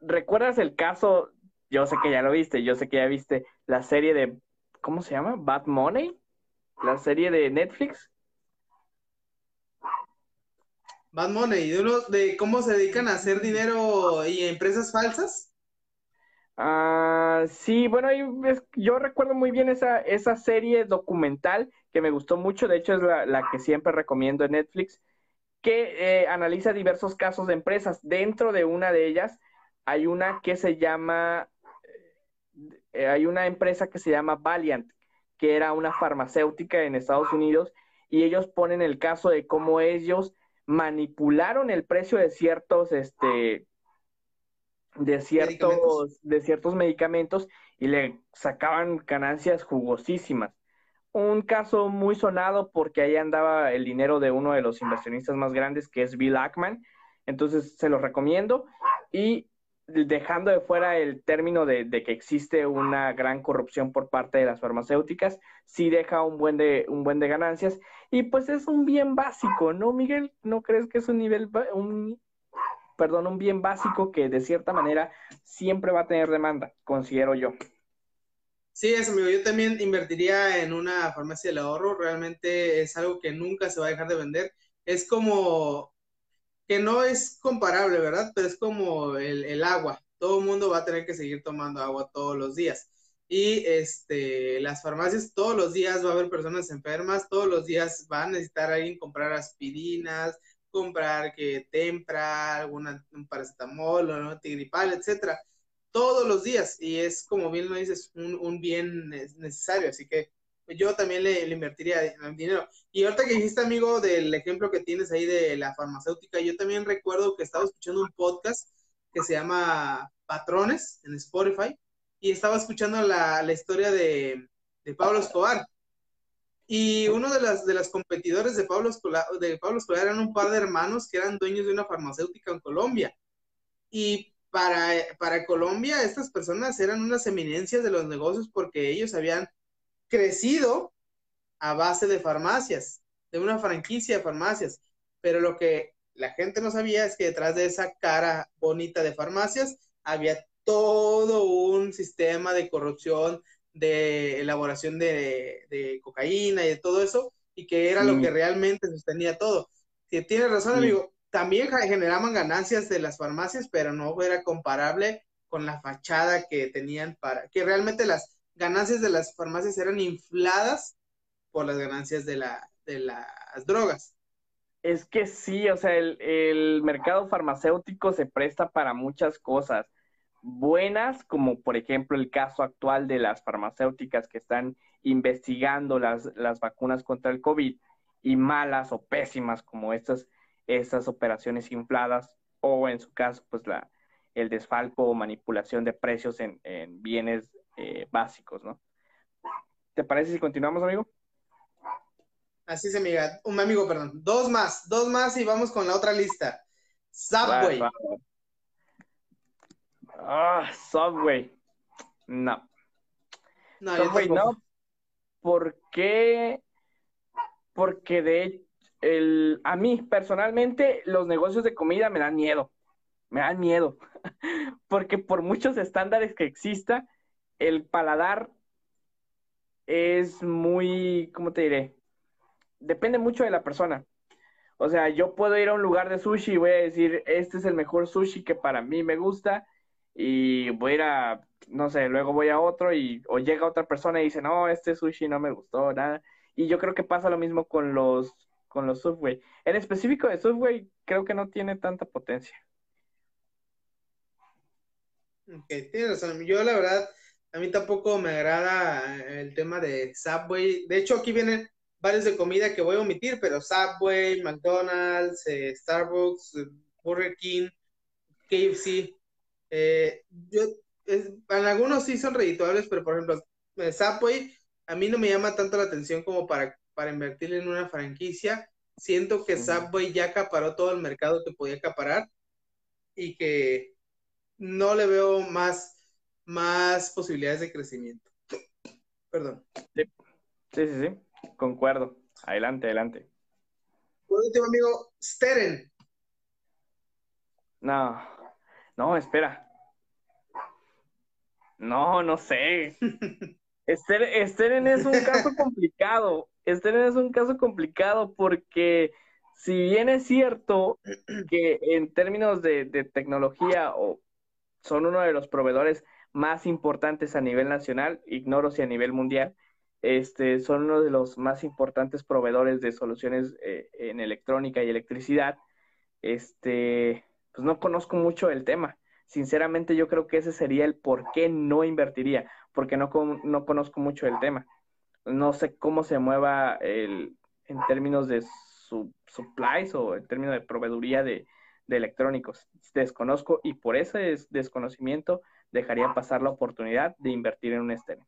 [SPEAKER 3] ¿Recuerdas el caso? Yo sé que ya lo viste, yo sé que ya viste la serie de, ¿cómo se llama? Bad Money, la serie de Netflix.
[SPEAKER 2] Bad Money, de, uno, de cómo se dedican a hacer dinero y empresas falsas.
[SPEAKER 3] Ah, sí, bueno, yo recuerdo muy bien esa, esa serie documental que me gustó mucho, de hecho es la, la que siempre recomiendo en Netflix, que eh, analiza diversos casos de empresas. Dentro de una de ellas hay una que se llama, eh, hay una empresa que se llama Valiant, que era una farmacéutica en Estados Unidos, y ellos ponen el caso de cómo ellos manipularon el precio de ciertos, este, de ciertos, ¿Medicamentos? de ciertos medicamentos y le sacaban ganancias jugosísimas. Un caso muy sonado porque ahí andaba el dinero de uno de los inversionistas más grandes, que es Bill Ackman. Entonces se los recomiendo. Y dejando de fuera el término de, de, que existe una gran corrupción por parte de las farmacéuticas, sí deja un buen de, un buen de ganancias. Y pues es un bien básico, ¿no, Miguel? ¿No crees que es un nivel, un, perdón, un bien básico que de cierta manera siempre va a tener demanda, considero yo.
[SPEAKER 2] Sí, eso, amigo. Yo también invertiría en una farmacia del ahorro. Realmente es algo que nunca se va a dejar de vender. Es como que no es comparable, ¿verdad? Pero es como el, el agua. Todo el mundo va a tener que seguir tomando agua todos los días. Y este, las farmacias todos los días va a haber personas enfermas, todos los días va a necesitar alguien comprar aspirinas, comprar que tempra, alguna, un paracetamol, o ¿no? tigripal, etcétera, todos los días. Y es, como bien lo dices, un, un bien necesario. Así que yo también le, le, invertiría dinero. Y ahorita que dijiste, amigo, del ejemplo que tienes ahí de la farmacéutica, yo también recuerdo que estaba escuchando un podcast que se llama Patrones en Spotify y estaba escuchando la, la historia de, de Pablo Escobar. Y uno de las, de las competidores de Pablo, Escolar, de Pablo Escolar eran un par de hermanos que eran dueños de una farmacéutica en Colombia. Y para, para Colombia, estas personas eran unas eminencias de los negocios porque ellos habían crecido a base de farmacias, de una franquicia de farmacias. Pero lo que la gente no sabía es que detrás de esa cara bonita de farmacias había todo un sistema de corrupción, de elaboración de, de, cocaína y de todo eso, y que era sí. lo que realmente sostenía todo. Si tienes razón, sí. amigo, también generaban ganancias de las farmacias, pero no era comparable con la fachada que tenían para, que realmente las ganancias de las farmacias eran infladas por las ganancias de, la, de las drogas.
[SPEAKER 3] Es que sí, o sea, el, el mercado farmacéutico se presta para muchas cosas buenas, como por ejemplo el caso actual de las farmacéuticas que están investigando las, las vacunas contra el COVID, y malas o pésimas como estas, estas operaciones infladas, o en su caso, pues la, el desfalco o manipulación de precios en, en bienes eh, básicos, ¿no? ¿Te parece si continuamos, amigo?
[SPEAKER 2] Así es, amiga. Un amigo, perdón. Dos más, dos más y vamos con la otra lista. Subway.
[SPEAKER 3] Ah, Subway. No.
[SPEAKER 2] no
[SPEAKER 3] Subway no, porque, porque de el, a mí personalmente los negocios de comida me dan miedo, me dan miedo, porque por muchos estándares que exista, el paladar es muy, ¿cómo te diré? Depende mucho de la persona. O sea, yo puedo ir a un lugar de sushi y voy a decir, este es el mejor sushi que para mí me gusta, y voy a ir a, no sé, luego voy a otro y o llega otra persona y dice, no, este sushi no me gustó, nada. Y yo creo que pasa lo mismo con los, con los Subway. En específico de Subway, creo que no tiene tanta potencia.
[SPEAKER 2] Ok, tienes razón. Yo la verdad, a mí tampoco me agrada el tema de Subway. De hecho, aquí vienen varios de comida que voy a omitir, pero Subway, McDonald's, eh, Starbucks, Burger King, KFC. Eh, yo, en algunos sí son redituables, pero por ejemplo, eh, Subway a mí no me llama tanto la atención como para, para invertir en una franquicia. Siento que Subway ya acaparó todo el mercado que podía acaparar y que no le veo más, más posibilidades de crecimiento. Perdón.
[SPEAKER 3] Sí, sí, sí, concuerdo. Adelante, adelante.
[SPEAKER 2] Por último, amigo, Steren.
[SPEAKER 3] No, no, espera. No, no sé. Steren es un caso complicado. Steren es un caso complicado porque si bien es cierto que en términos de, de tecnología o son uno de los proveedores más importantes a nivel nacional, ignoro si a nivel mundial, este, son uno de los más importantes proveedores de soluciones eh, en electrónica y electricidad. Este, pues no conozco mucho el tema. Sinceramente, yo creo que ese sería el por qué no invertiría, porque no, no conozco mucho el tema. No sé cómo se mueva el, en términos de su, supplies o en términos de proveeduría de, de electrónicos. Desconozco y por ese desconocimiento dejaría pasar la oportunidad de invertir en un estéreo.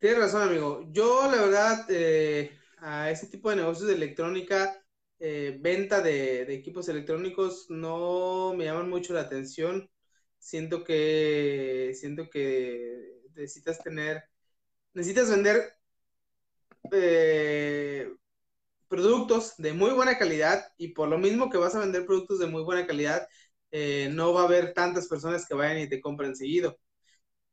[SPEAKER 2] Tienes razón, amigo. Yo, la verdad, eh, a ese tipo de negocios de electrónica, eh, venta de, equipos electrónicos, no me llaman mucho la atención. Siento que, siento que necesitas tener, necesitas vender eh, productos de muy buena calidad y por lo mismo que vas a vender productos de muy buena calidad, eh, no va a haber tantas personas que vayan y te compren seguido.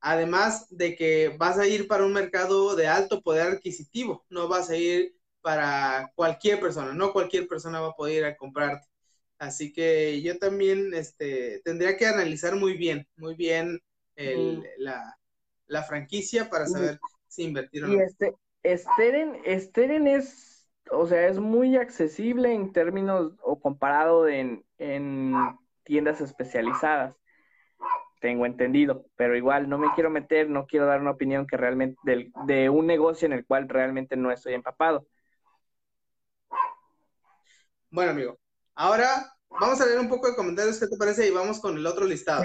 [SPEAKER 2] Además de que vas a ir para un mercado de alto poder adquisitivo, no vas a ir para cualquier persona, no cualquier persona va a poder ir a comprarte. Así que yo también este, tendría que analizar muy bien, muy bien la, franquicia para saber si invertir o no.
[SPEAKER 3] Y este, Steren, Steren es o sea, es muy accesible en términos o comparado en, tiendas especializadas. Tengo entendido, pero igual no me quiero meter, no quiero dar una opinión que realmente de un negocio en el cual realmente no estoy empapado.
[SPEAKER 2] Bueno, amigo, ahora vamos a leer un poco de comentarios, ¿qué te parece? Y vamos con el otro listado.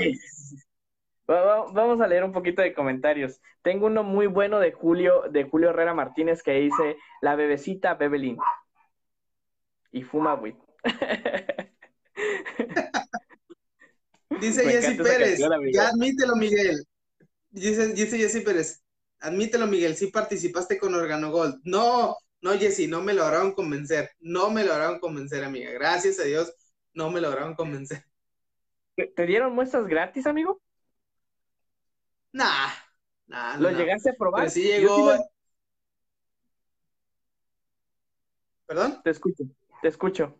[SPEAKER 3] Vamos a leer un poquito de comentarios. Tengo uno muy bueno de Julio, de Julio Herrera Martínez que dice, la bebecita Bebelín. Y fuma weed.
[SPEAKER 2] dice Jessy Pérez, ya admítelo Miguel. Dice, dice Jessy Pérez, admítelo Miguel, sí participaste con Organo Gold. No, no Jessy, no me lograron convencer. No me lograron convencer, amiga. Gracias a Dios, no me lograron convencer.
[SPEAKER 3] ¿Te dieron muestras gratis, amigo?
[SPEAKER 2] Nah, nah,
[SPEAKER 3] ¿Lo llegaste a probar?
[SPEAKER 2] sí llegó. ¿Perdón?
[SPEAKER 3] Te escucho, te escucho.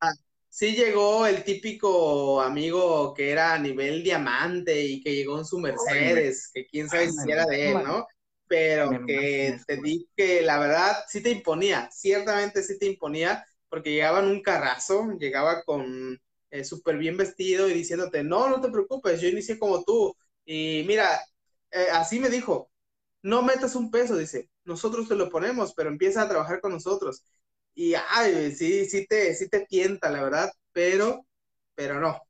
[SPEAKER 2] Ah, sí llegó el típico amigo que era a nivel diamante y que llegó en su Mercedes, que quién sabe si era de él, ¿no? Pero que te di que la verdad sí te imponía, ciertamente sí te imponía, porque llegaba en un carrazo, llegaba con eh, súper bien vestido y diciéndote, no, no te preocupes, yo inicié como tú, y mira, eh, así me dijo, no metas un peso, dice, nosotros te lo ponemos, pero empieza a trabajar con nosotros. Y ay, sí, sí te, sí te tienta, la verdad, pero, pero no,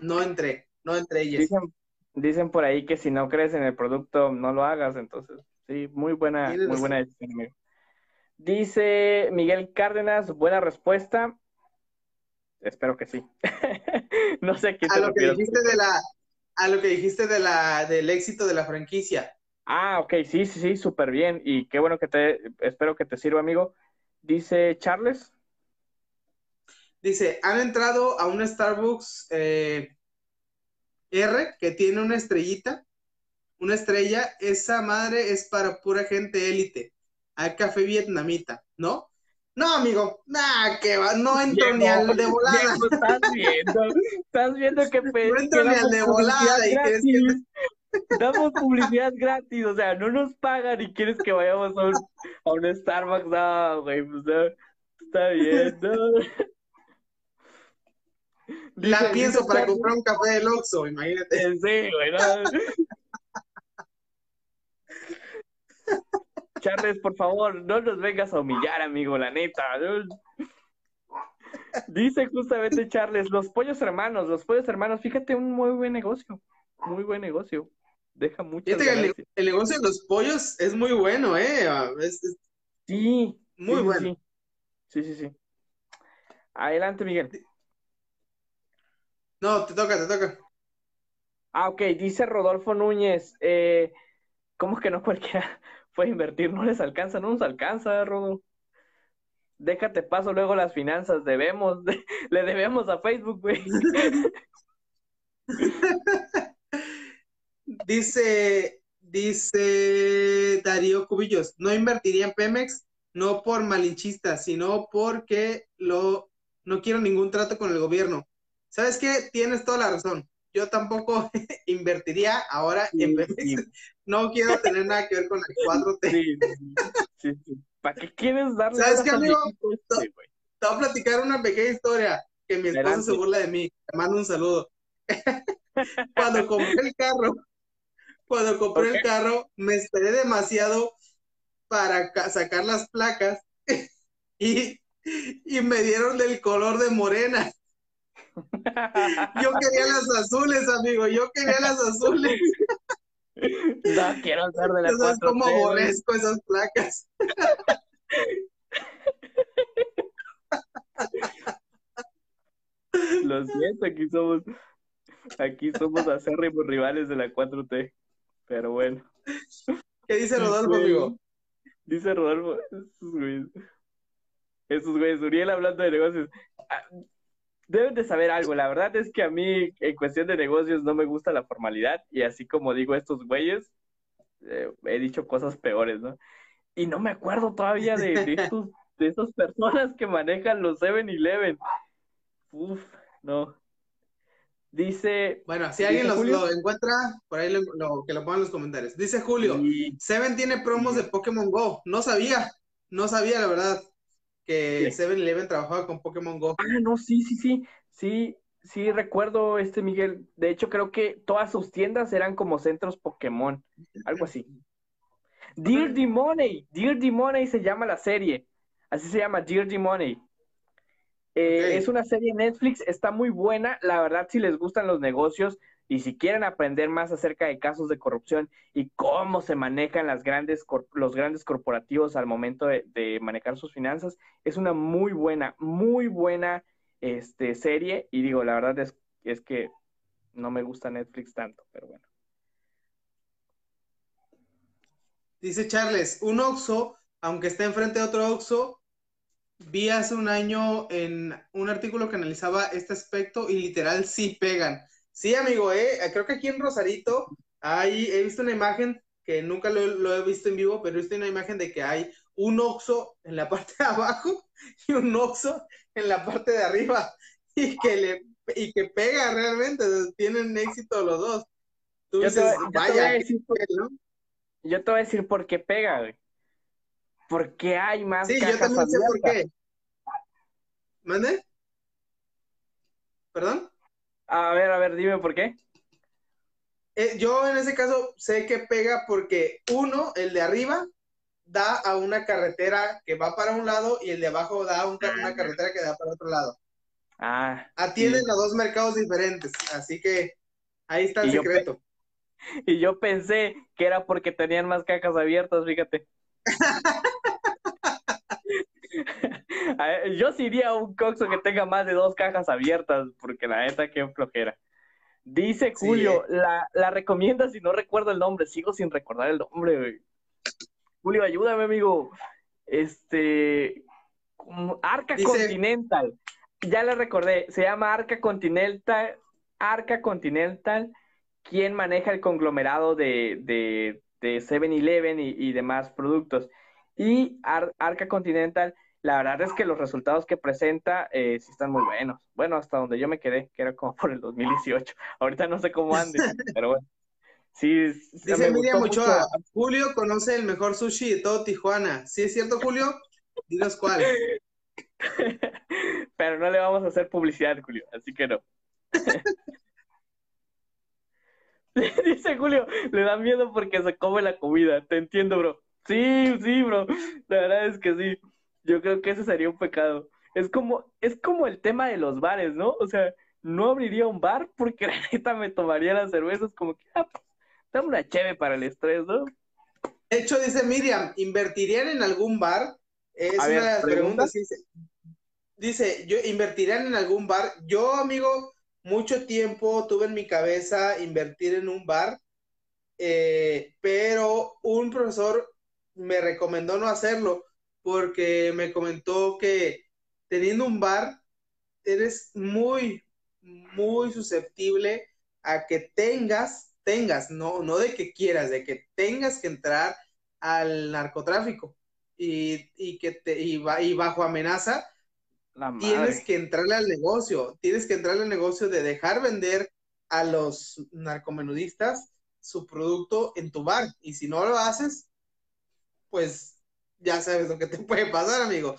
[SPEAKER 2] no entré, no entré.
[SPEAKER 3] Dicen, dicen por ahí que si no crees en el producto, no lo hagas, entonces, sí, muy buena, muy buena decisión, Dice Miguel Cárdenas, buena respuesta. Espero que sí. no sé qué
[SPEAKER 2] a lo que dijiste de la a lo que dijiste de la, del éxito de la franquicia.
[SPEAKER 3] Ah, ok, sí, sí, sí, súper bien. Y qué bueno que te, espero que te sirva, amigo. Dice Charles.
[SPEAKER 2] Dice, han entrado a un Starbucks eh, R que tiene una estrellita, una estrella. Esa madre es para pura gente élite. Hay café vietnamita, ¿no? No, amigo, nah, que va, no entro ni al de volada.
[SPEAKER 3] estás viendo, estás viendo que
[SPEAKER 2] No entro ni al de volada y que
[SPEAKER 3] Damos publicidad gratis, o sea, no nos pagan y quieres que vayamos a un, a un Starbucks. No, güey, pues no, está bien, no.
[SPEAKER 2] La
[SPEAKER 3] Dice-
[SPEAKER 2] pienso
[SPEAKER 3] dice
[SPEAKER 2] para comprar un café del Oxxo, imagínate.
[SPEAKER 3] Sí, güey, no. Charles, por favor, no nos vengas a humillar, amigo, la neta. Dice justamente Charles, los pollos hermanos, los pollos hermanos, fíjate, un muy buen negocio, muy buen negocio. Deja
[SPEAKER 2] que el, el negocio de los pollos es muy bueno, ¿eh? Es- es-
[SPEAKER 3] Sí,
[SPEAKER 2] Muy
[SPEAKER 3] sí,
[SPEAKER 2] bueno.
[SPEAKER 3] Sí, sí, sí. sí. Adelante, Miguel.
[SPEAKER 2] No, te toca, te toca.
[SPEAKER 3] Ah, ok, dice Rodolfo Núñez, eh, ¿cómo que no cualquiera puede invertir? No les alcanza, no nos alcanza, Rodo. Déjate paso luego las finanzas, debemos, le debemos a Facebook, güey.
[SPEAKER 2] Dice, dice Darío Cubillos, no invertiría en Pemex, no por malinchista, sino porque lo, no quiero ningún trato con el gobierno. ¿Sabes qué? Tienes toda la razón. Yo tampoco invertiría ahora en
[SPEAKER 3] Sí,
[SPEAKER 2] No quiero tener nada que ver con el 4T.
[SPEAKER 3] sí, sí, sí. ¿Para qué quieres darle
[SPEAKER 2] ¿Sabes qué, amigo?
[SPEAKER 3] viejito este?
[SPEAKER 2] Te voy a platicar una pequeña historia que mi esposa
[SPEAKER 3] Adelante.
[SPEAKER 2] se burla de mí. Te mando un saludo. Cuando compré el carro, cuando compré el carro, me esperé demasiado para ca- sacar las placas y, y me dieron del color de morena. Yo quería las azules, amigo. Yo quería las azules.
[SPEAKER 3] No quiero ser de la
[SPEAKER 2] ¿Tú sabes
[SPEAKER 3] 4T,
[SPEAKER 2] cómo aborrezco esas placas?
[SPEAKER 3] Lo siento, aquí somos, aquí somos acérrimos rivales de la 4T. Pero bueno.
[SPEAKER 2] ¿Qué dice Rodolfo,
[SPEAKER 3] Güey.
[SPEAKER 2] amigo?
[SPEAKER 3] Dice Rodolfo, esos güeyes, esos güeyes, Uriel hablando de negocios. Deben de saber algo, la verdad es que a mí en cuestión de negocios no me gusta la formalidad y así como digo estos güeyes, eh, he dicho cosas peores, ¿no? Y no me acuerdo todavía de, de estos, de esas personas que manejan los 7-Eleven. Uf, no. Dice,
[SPEAKER 2] Bueno, si
[SPEAKER 3] ¿Dice
[SPEAKER 2] alguien los-
[SPEAKER 3] Julio?
[SPEAKER 2] lo encuentra, por ahí lo, lo- que lo pongan en los comentarios. Dice Julio,
[SPEAKER 3] y-
[SPEAKER 2] Seven tiene promos de Pokémon Go. No sabía, no sabía la verdad que
[SPEAKER 3] Sí.
[SPEAKER 2] Seven Eleven trabajaba con Pokémon Go.
[SPEAKER 3] Ah, no, sí, sí, sí, sí, sí, recuerdo este Miguel. De hecho, creo que todas sus tiendas eran como centros Pokémon, algo así. Dear the Money, Dear the Money se llama la serie, así se llama, Dear the Money. Eh. Es una serie Netflix, está muy buena, la verdad, si les gustan los negocios y si quieren aprender más acerca de casos de corrupción y cómo se manejan los grandes corporativos al momento de, manejar sus finanzas, es una muy buena, muy buena este, serie. Y digo, la verdad es, es que no me gusta Netflix tanto, pero bueno.
[SPEAKER 2] Dice Charles, un Oxxo, aunque esté enfrente de otro Oxxo, vi hace un año en un artículo que analizaba este aspecto y literal sí pegan. Sí, amigo, eh, creo que aquí en Rosarito hay, he visto una imagen que nunca lo, lo he visto en vivo, pero he visto una imagen de que hay un Oxxo en la parte de abajo y un Oxxo en la parte de arriba y que le y que pega realmente, tienen éxito los dos. Tú
[SPEAKER 3] Yo te,
[SPEAKER 2] dices,
[SPEAKER 3] voy- yo te voy a
[SPEAKER 2] vaya,
[SPEAKER 3] decir por,
[SPEAKER 2] ¿no?
[SPEAKER 3] yo te voy a decir por qué pega, güey. Porque hay más
[SPEAKER 2] Sí, yo
[SPEAKER 3] cajas
[SPEAKER 2] también sé por qué. ¿Mande? ¿Perdón?
[SPEAKER 3] A ver, a ver, dime por qué.
[SPEAKER 2] Eh, yo en ese caso sé que pega porque uno, el de arriba, da a una carretera que va para un lado y el de abajo da a un una carretera que da para otro lado.
[SPEAKER 3] Ah,
[SPEAKER 2] Atienden
[SPEAKER 3] Sí.
[SPEAKER 2] a dos mercados diferentes, así que ahí está el
[SPEAKER 3] Y yo
[SPEAKER 2] secreto.
[SPEAKER 3] y yo pensé que era porque tenían más cajas abiertas, fíjate. Yo sí iría a un Coxo que tenga más de dos cajas abiertas, porque la neta, qué flojera. Dice Julio, la, la recomienda si no recuerdo el nombre, sigo sin recordar el nombre, güey. Julio, ayúdame, amigo. Este, Arca Continental. Ya le recordé, se llama Arca Continental, Arca Continental, quien maneja el conglomerado de, de, de 7-Eleven y, demás productos. Y Arca Continental, la verdad es que los resultados que presenta eh, sí están muy buenos. Bueno, hasta donde yo me quedé, que era como por el 2018. Ahorita no sé cómo ande, pero bueno. Sí,
[SPEAKER 2] Dice Miriam Ochoa, Julio conoce el mejor sushi de todo Tijuana. ¿Sí es cierto, Julio? Dinos cuál.
[SPEAKER 3] Pero no le vamos a hacer publicidad, Julio, así que no. Dice Julio, le da miedo porque se come la comida. Te entiendo, bro. Sí, sí, bro. La verdad es que sí. Yo creo que ese sería un pecado. Es como, es como el tema de los bares, ¿no? O sea, no abriría un bar porque la neta me tomaría las cervezas como que, ah, pues, dame una cheve para el estrés, ¿no?
[SPEAKER 2] De hecho, dice Miriam, ¿invertirían en algún bar? Es una pregunta. Dice, dice, yo invertirían en algún bar. Yo, amigo, mucho tiempo tuve en mi cabeza invertir en un bar, eh, pero un profesor me recomendó no hacerlo porque me comentó que teniendo un bar eres muy, muy susceptible a que tengas, tengas, no, no de que quieras, de que tengas que entrar al narcotráfico y, que te, y, y bajo amenaza tienes que entrarle al negocio, tienes que entrarle al negocio de dejar vender a los narcomenudistas su producto en tu bar. Y si no lo haces, pues ya sabes lo que te puede pasar, amigo.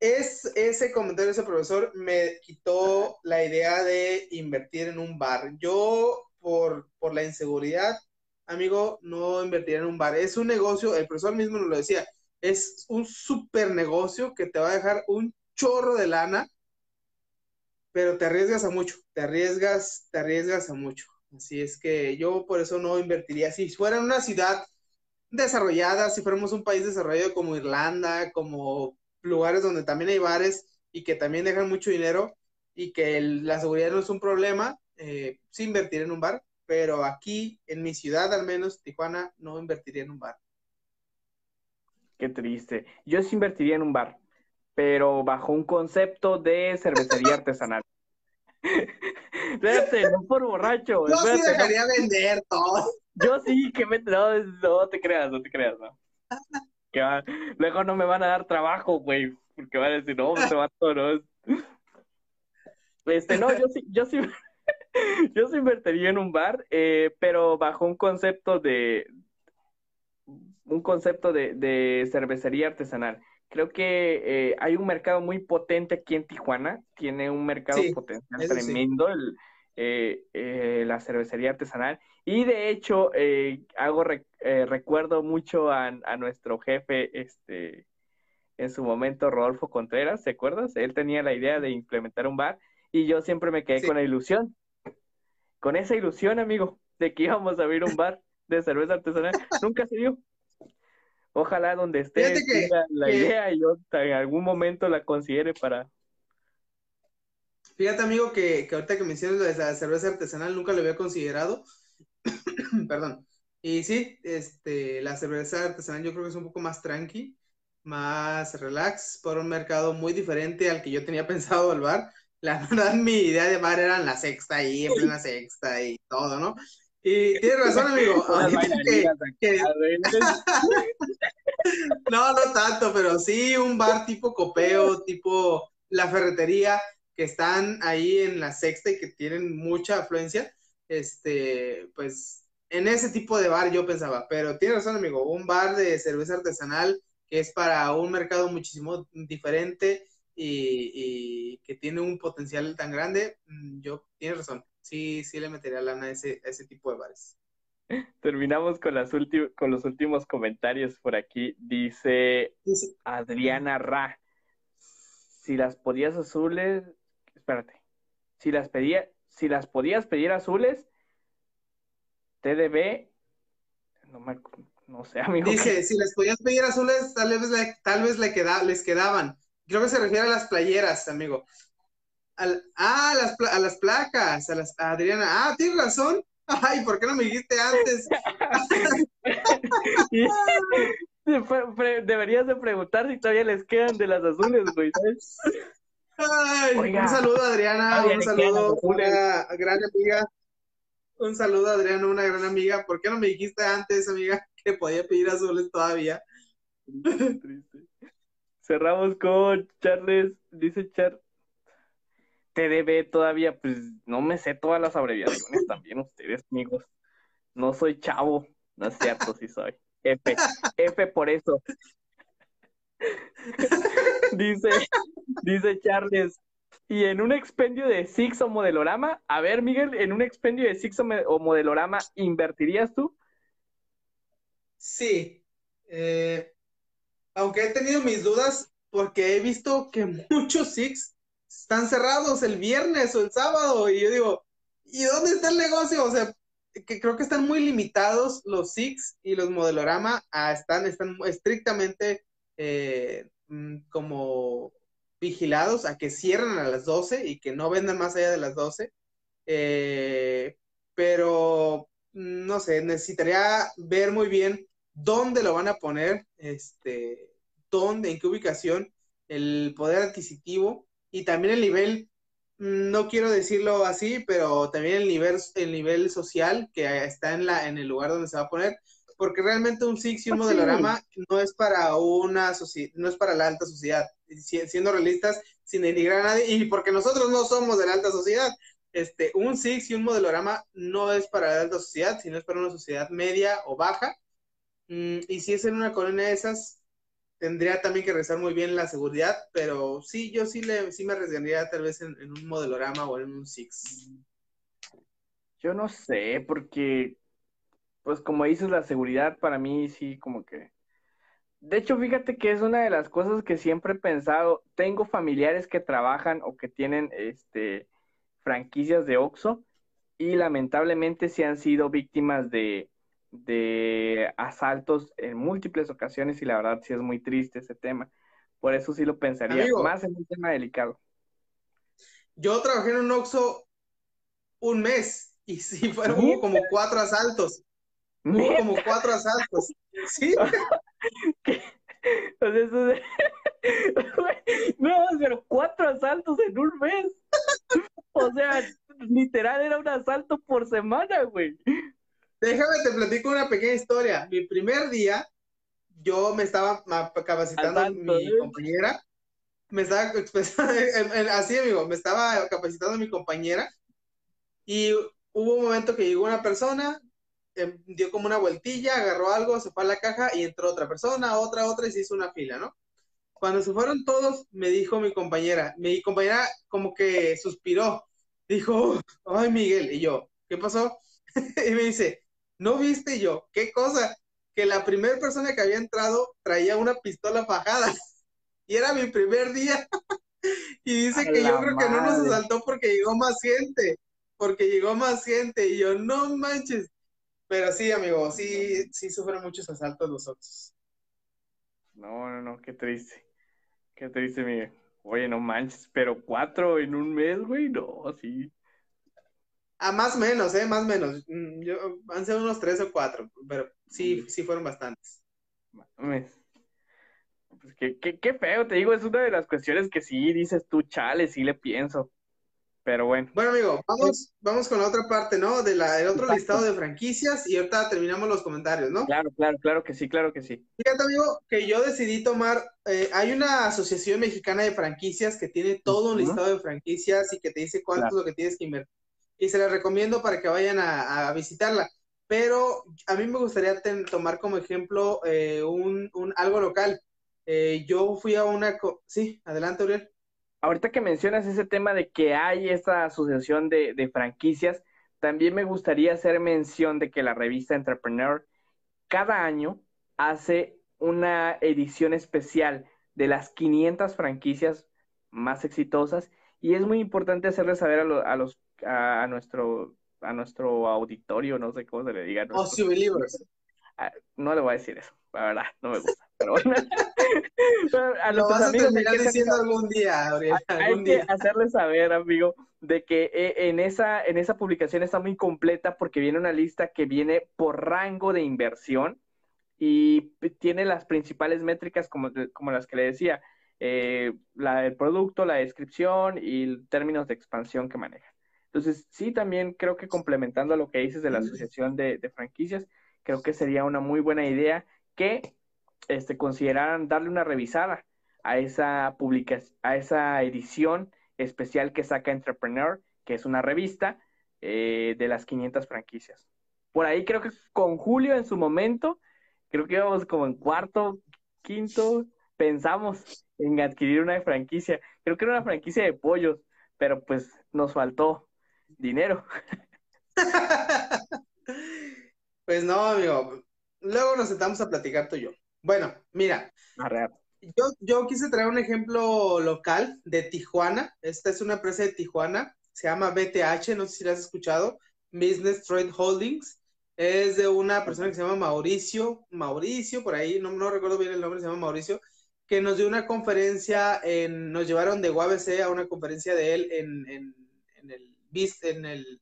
[SPEAKER 2] Es, ese comentario de ese profesor me quitó la idea de invertir en un bar. Yo, por, por la inseguridad, amigo, no invertiría en un bar. Es un negocio, el profesor mismo nos lo decía, es un super negocio que te va a dejar un chorro de lana, pero te arriesgas a mucho, te arriesgas, te arriesgas a mucho. Así es que yo por eso no invertiría. Si fuera en una ciudad desarrollada, si fuéramos un país desarrollado como Irlanda, como lugares donde también hay bares y que también dejan mucho dinero y que la seguridad no es un problema, eh, sí invertiría en un bar, pero aquí en mi ciudad al menos, Tijuana, no invertiría en un bar.
[SPEAKER 3] Qué triste. Yo sí invertiría en un bar pero bajo un concepto de cervecería artesanal. espérate, no por borracho.
[SPEAKER 2] Yo sí dejaría vender todo.
[SPEAKER 3] Yo sí, que me... No, no te creas, no te creas, no. Que Luego no me van a dar trabajo, güey, porque van a decir, no, se va todo, ¿no? Este, no, yo sí, yo sí, yo sí invertiría en un bar, eh, pero bajo un concepto de, un concepto de, de cervecería artesanal creo que eh, hay un mercado muy potente aquí en Tijuana, tiene un mercado potencial tremendo el, eh, eh, la cervecería artesanal y de hecho hago recuerdo mucho a, nuestro jefe este en su momento Rodolfo Contreras, ¿te acuerdas? Él tenía la idea de implementar un bar y yo siempre me quedé con la ilusión, con esa ilusión, amigo, de que íbamos a abrir un bar de cerveza artesanal. Nunca se dio. Ojalá donde esté la idea y yo en algún momento la considere para.
[SPEAKER 2] Fíjate, amigo, que, que ahorita que mencionas de la cerveza artesanal nunca lo había considerado. Perdón. Y sí, este, la cerveza artesanal yo creo que es un poco más tranqui, más relax, por un mercado muy diferente al que yo tenía pensado al bar. La verdad, mi idea de bar era en la sexta ahí, en plena sexta y todo, ¿no? Y tienes razón, amigo. no, no tanto, pero sí un bar tipo copeo, tipo la ferretería, que están ahí en la sexta y que tienen mucha afluencia. Este, pues en ese tipo de bar yo pensaba, pero tienes razón, amigo, un bar de cerveza artesanal que es para un mercado muchísimo diferente y, y que tiene un potencial tan grande, mm, yo tienes razón sí, sí le metería lana a ese, ese tipo de bares.
[SPEAKER 3] Terminamos con, las con los últimos comentarios por aquí. Dice Adriana Ra. Si las podías azules, espérate. Si las pedía, si las podías pedir azules, TDB, no, me, no sé, amigo.
[SPEAKER 2] Dice, si las podías pedir azules, tal vez, le, tal vez le queda, les quedaban. Creo que se refiere a las playeras, amigo. ah, las, a las placas, a las a Adriana. Ah, tienes razón. Ay, ¿por qué no me dijiste antes?
[SPEAKER 3] Deberías de preguntar si todavía les quedan de las azules, güey.
[SPEAKER 2] Un saludo a Adriana, un saludo una gran amiga. Un saludo a Adriana, una gran amiga. ¿Por qué no me dijiste antes, amiga, que podía pedir azules todavía?
[SPEAKER 3] Cerramos con Charles, dice Char. TDB todavía, pues no me sé todas las abreviaciones también ustedes, amigos. No soy chavo, no es cierto, sí soy. F, F por eso. dice, dice Charles, y en un expendio de Six o modelorama, a ver, Miguel, en un expendio de Six o, modelorama, ¿invertirías tú?
[SPEAKER 2] Sí. Eh, aunque he tenido mis dudas, porque he visto que muchos Six están cerrados el viernes o el sábado, y yo digo, ¿y dónde está el negocio? O sea, que creo que están muy limitados los Six y los modelorama, a, están, están estrictamente eh, mm, como vigilados a que cierren a las 12 y que no vendan más allá de las 12. Eh, pero mm, no sé, necesitaría ver muy bien dónde lo van a poner, este, dónde, en qué ubicación, el poder adquisitivo y también el nivel, mm, no quiero decirlo así, pero también el nivel, el nivel social que está en, la, en el lugar donde se va a poner, porque realmente un Six y un pues modelorama no es para una no es para la alta sociedad, siendo realistas, sin denigrar a nadie, y porque nosotros no somos de la alta sociedad, este, un Six y un modelorama no es para la alta sociedad, sino es para una sociedad media o baja, mm, y si es en una colonia de esas, tendría también que rezar muy bien la seguridad, pero sí, yo sí, le, sí me arriesgaría tal vez en, en un modelorama o en un Six.
[SPEAKER 3] Yo no sé, porque pues como dices, la seguridad para mí sí, como que... De hecho, fíjate que es una de las cosas que siempre he pensado. Tengo familiares que trabajan o que tienen este franquicias de Oxxo y lamentablemente sí han sido víctimas de, de asaltos en múltiples ocasiones y la verdad sí es muy triste ese tema. Por eso sí lo pensaría, más en un tema delicado.
[SPEAKER 2] Yo trabajé en un Oxxo un mes y sí fueron como cuatro asaltos. Hubo como cuatro asaltos. ¿Sí?
[SPEAKER 3] O sea, eso No, pero cuatro asaltos en un mes. O sea, literal era un asalto por semana, güey.
[SPEAKER 2] Déjame te platico una pequeña historia. Mi primer día, yo me estaba capacitando mi ¿eh? compañera. Me estaba así, amigo, me estaba capacitando mi compañera. Y hubo un momento que llegó una persona, Em, dio como una vueltilla, agarró algo, se fue a la caja y entró otra persona, otra, otra y se hizo una fila, ¿no? Cuando se fueron todos, me dijo mi compañera, mi compañera como que suspiró, dijo, ay Miguel, y yo, ¿qué pasó? y me dice, ¿no viste yo? ¿Qué cosa? Que la primera persona que había entrado traía una pistola fajada y era mi primer día. y dice que yo creo que no nos asaltó porque llegó más gente, porque llegó más gente y yo, no manches, pero sí, amigo, sí, sí sufren muchos asaltos los otros.
[SPEAKER 3] No, no, no, qué triste. Qué triste, Miguel. Oye, no manches, pero cuatro en un mes, güey, no, sí.
[SPEAKER 2] Ah, más o menos, ¿eh? Más o menos. Mm, yo, han sido unos tres o cuatro, pero sí, sí fueron bastantes.
[SPEAKER 3] Pues qué, qué, qué feo, te digo, es una de las cuestiones que sí dices tú, chale, sí le pienso. Pero bueno.
[SPEAKER 2] Bueno, amigo, vamos, vamos con la otra parte, ¿no? De la, del otro listado de franquicias y ahorita terminamos los comentarios, ¿no?
[SPEAKER 3] Claro, claro, claro que sí, claro que sí.
[SPEAKER 2] Fíjate, amigo, que yo decidí tomar, eh, hay una asociación mexicana de franquicias que tiene todo un listado de franquicias y que te dice cuánto es lo que tienes que invertir. Y se la recomiendo para que vayan a, visitarla. Pero a mí me gustaría tomar como ejemplo eh, un, un, algo local. Eh, yo fui a una... Sí, adelante, Uriel
[SPEAKER 3] ahorita que mencionas ese tema de que hay esta asociación de, franquicias, también me gustaría hacer mención de que la revista Entrepreneur cada año hace una edición especial de las 500 franquicias más exitosas y es muy importante hacerle saber a, los a, nuestro a nuestro auditorio, no sé cómo se le diga.
[SPEAKER 2] Nuestro, believers.
[SPEAKER 3] no le voy a decir eso, la verdad, no me gusta.
[SPEAKER 2] pero a Lo vas a terminar diciendo algún día,
[SPEAKER 3] Hay que hacerle saber, amigo, de que eh, en esa, en esa publicación está muy completa porque viene una lista que viene por rango de inversión y tiene las principales métricas como, como las que le decía, eh, la del producto, la descripción y términos de expansión que maneja. Entonces, sí, también creo que complementando a lo que dices de la Asociación de, Franquicias, creo que sería una muy buena idea que este, consideraran darle una revisada a esa publicación, a esa edición especial que saca Entrepreneur, que es una revista eh, de las 500 franquicias. Por ahí creo que con Julio en su momento, creo que íbamos como en cuarto, quinto, pensamos en adquirir una franquicia. Creo que era una franquicia de pollos, pero pues nos faltó dinero.
[SPEAKER 2] pues no, amigo. Luego nos sentamos a platicar tú y yo. Bueno, mira. Yo, yo quise traer un ejemplo local de Tijuana. Esta es una empresa de Tijuana. Se llama BTH, no sé si la has escuchado. Business Trade Holdings. Es de una persona que se llama Mauricio. Mauricio, por ahí, no, no recuerdo bien el nombre, se llama Mauricio que nos dio una conferencia, en, nos llevaron de UABC a una conferencia de él en, en, en el en el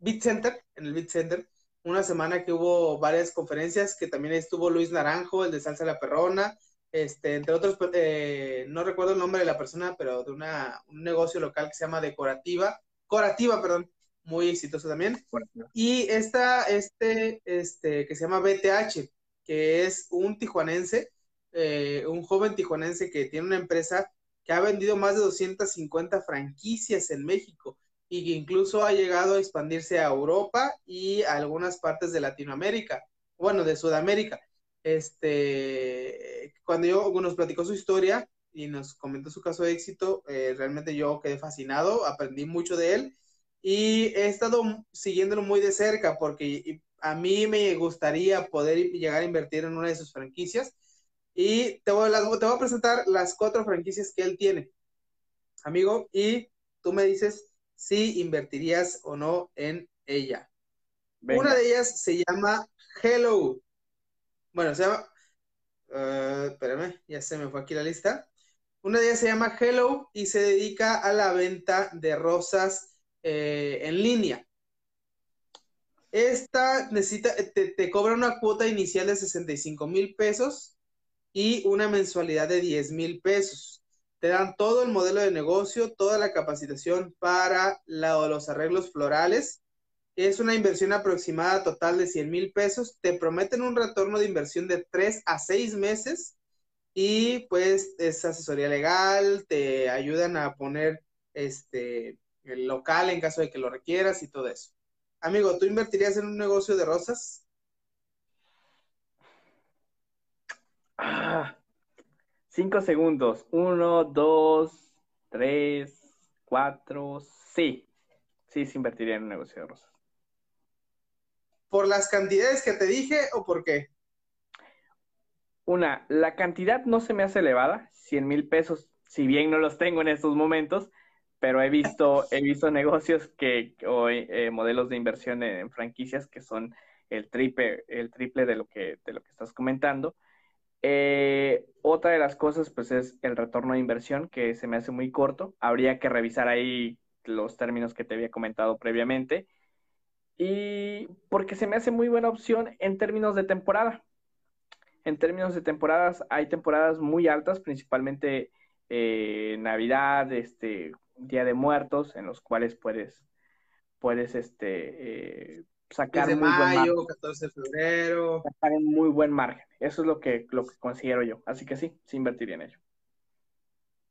[SPEAKER 2] Beat Center, en el Beat Center, una semana que hubo varias conferencias, que también estuvo Luis Naranjo, el de Salsa La Perrona, este, entre otros, eh, no recuerdo el nombre de la persona, pero de una, un negocio local que se llama Decorativa, Corativa, perdón, muy exitoso también. Y esta, este, este, que se llama BTH, que es un tijuanense, eh, un joven tijuanense que tiene una empresa que ha vendido más de 250 franquicias en México y que incluso ha llegado a expandirse a Europa y a algunas partes de Latinoamérica, bueno, de Sudamérica. Este, cuando yo nos platicó su historia y nos comentó su caso de éxito, eh, realmente yo quedé fascinado, aprendí mucho de él y he estado siguiéndolo muy de cerca porque a mí me gustaría poder llegar a invertir en una de sus franquicias y te voy, te voy a presentar las cuatro franquicias que él tiene, amigo, y tú me dices si invertirías o no en ella. Una de ellas se llama Hello. Bueno, se llama. Uh, espérame, ya se me fue aquí la lista. Una de ellas se llama Hello y se dedica a la venta de rosas eh, en línea. Esta necesita, te, te, cobra una cuota inicial de 65 mil pesos y una mensualidad de 10 mil pesos. Te dan todo el modelo de negocio, toda la capacitación para los arreglos florales. Es una inversión aproximada total de 100 mil pesos. Te prometen un retorno de inversión de 3 a 6 meses y pues es asesoría legal, te ayudan a poner este el local en caso de que lo requieras y todo eso. Amigo, ¿tú invertirías en un negocio de rosas?
[SPEAKER 3] Ah, cinco segundos. Uno, dos, tres, cuatro. Sí. Sí, se invertiría en un negocio de rosas.
[SPEAKER 2] ¿Por las cantidades que te dije o por qué?
[SPEAKER 3] Una, la cantidad no se me hace elevada, 100 mil pesos, si bien no los tengo en estos momentos, pero he visto, he visto negocios que, o eh, modelos de inversión en, franquicias que son el triple, el triple de lo que, de lo que estás comentando. Eh, otra de las cosas, pues, es el retorno de inversión, que se me hace muy corto. Habría que revisar ahí los términos que te había comentado previamente. Y porque se me hace muy buena opción en términos de temporada. En términos de temporadas, hay temporadas muy altas, principalmente eh, Navidad, este, Día de Muertos, en los cuales puedes, puedes este, eh, sacar
[SPEAKER 2] muy mayo, buen 14 de febrero.
[SPEAKER 3] Sacar un muy buen margen. Eso es lo que, lo que considero yo. Así que sí, sí invertiría en ello.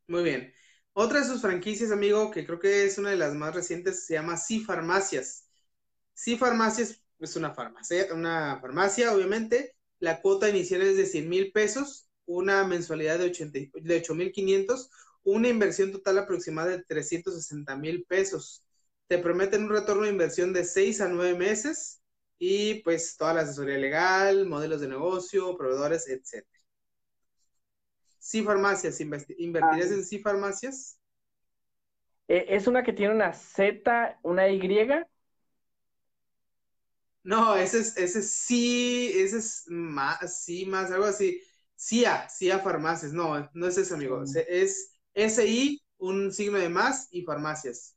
[SPEAKER 2] Muy bien. Otra de sus franquicias, amigo, que creo que es una de las más recientes, se llama Sí Farmacias. Sí Farmacias es una farmacia, una farmacia, obviamente. La cuota inicial es de 100 mil pesos, una mensualidad de, 80, de 8 mil 500, una inversión total aproximada de 360 mil pesos te prometen un retorno de inversión de 6 a 9 meses y pues toda la asesoría legal, modelos de negocio, proveedores, etc. Sí, farmacias, ¿invertirías en sí farmacias?
[SPEAKER 3] Eh, ¿Es una que tiene una Z, una Y?
[SPEAKER 2] No, ese es, ese sí, ese es más, sí, más, algo así. CIA, CIA Farmacias. No, no es ese, amigo.
[SPEAKER 3] Mm.
[SPEAKER 2] Es SI, un signo de más y farmacias.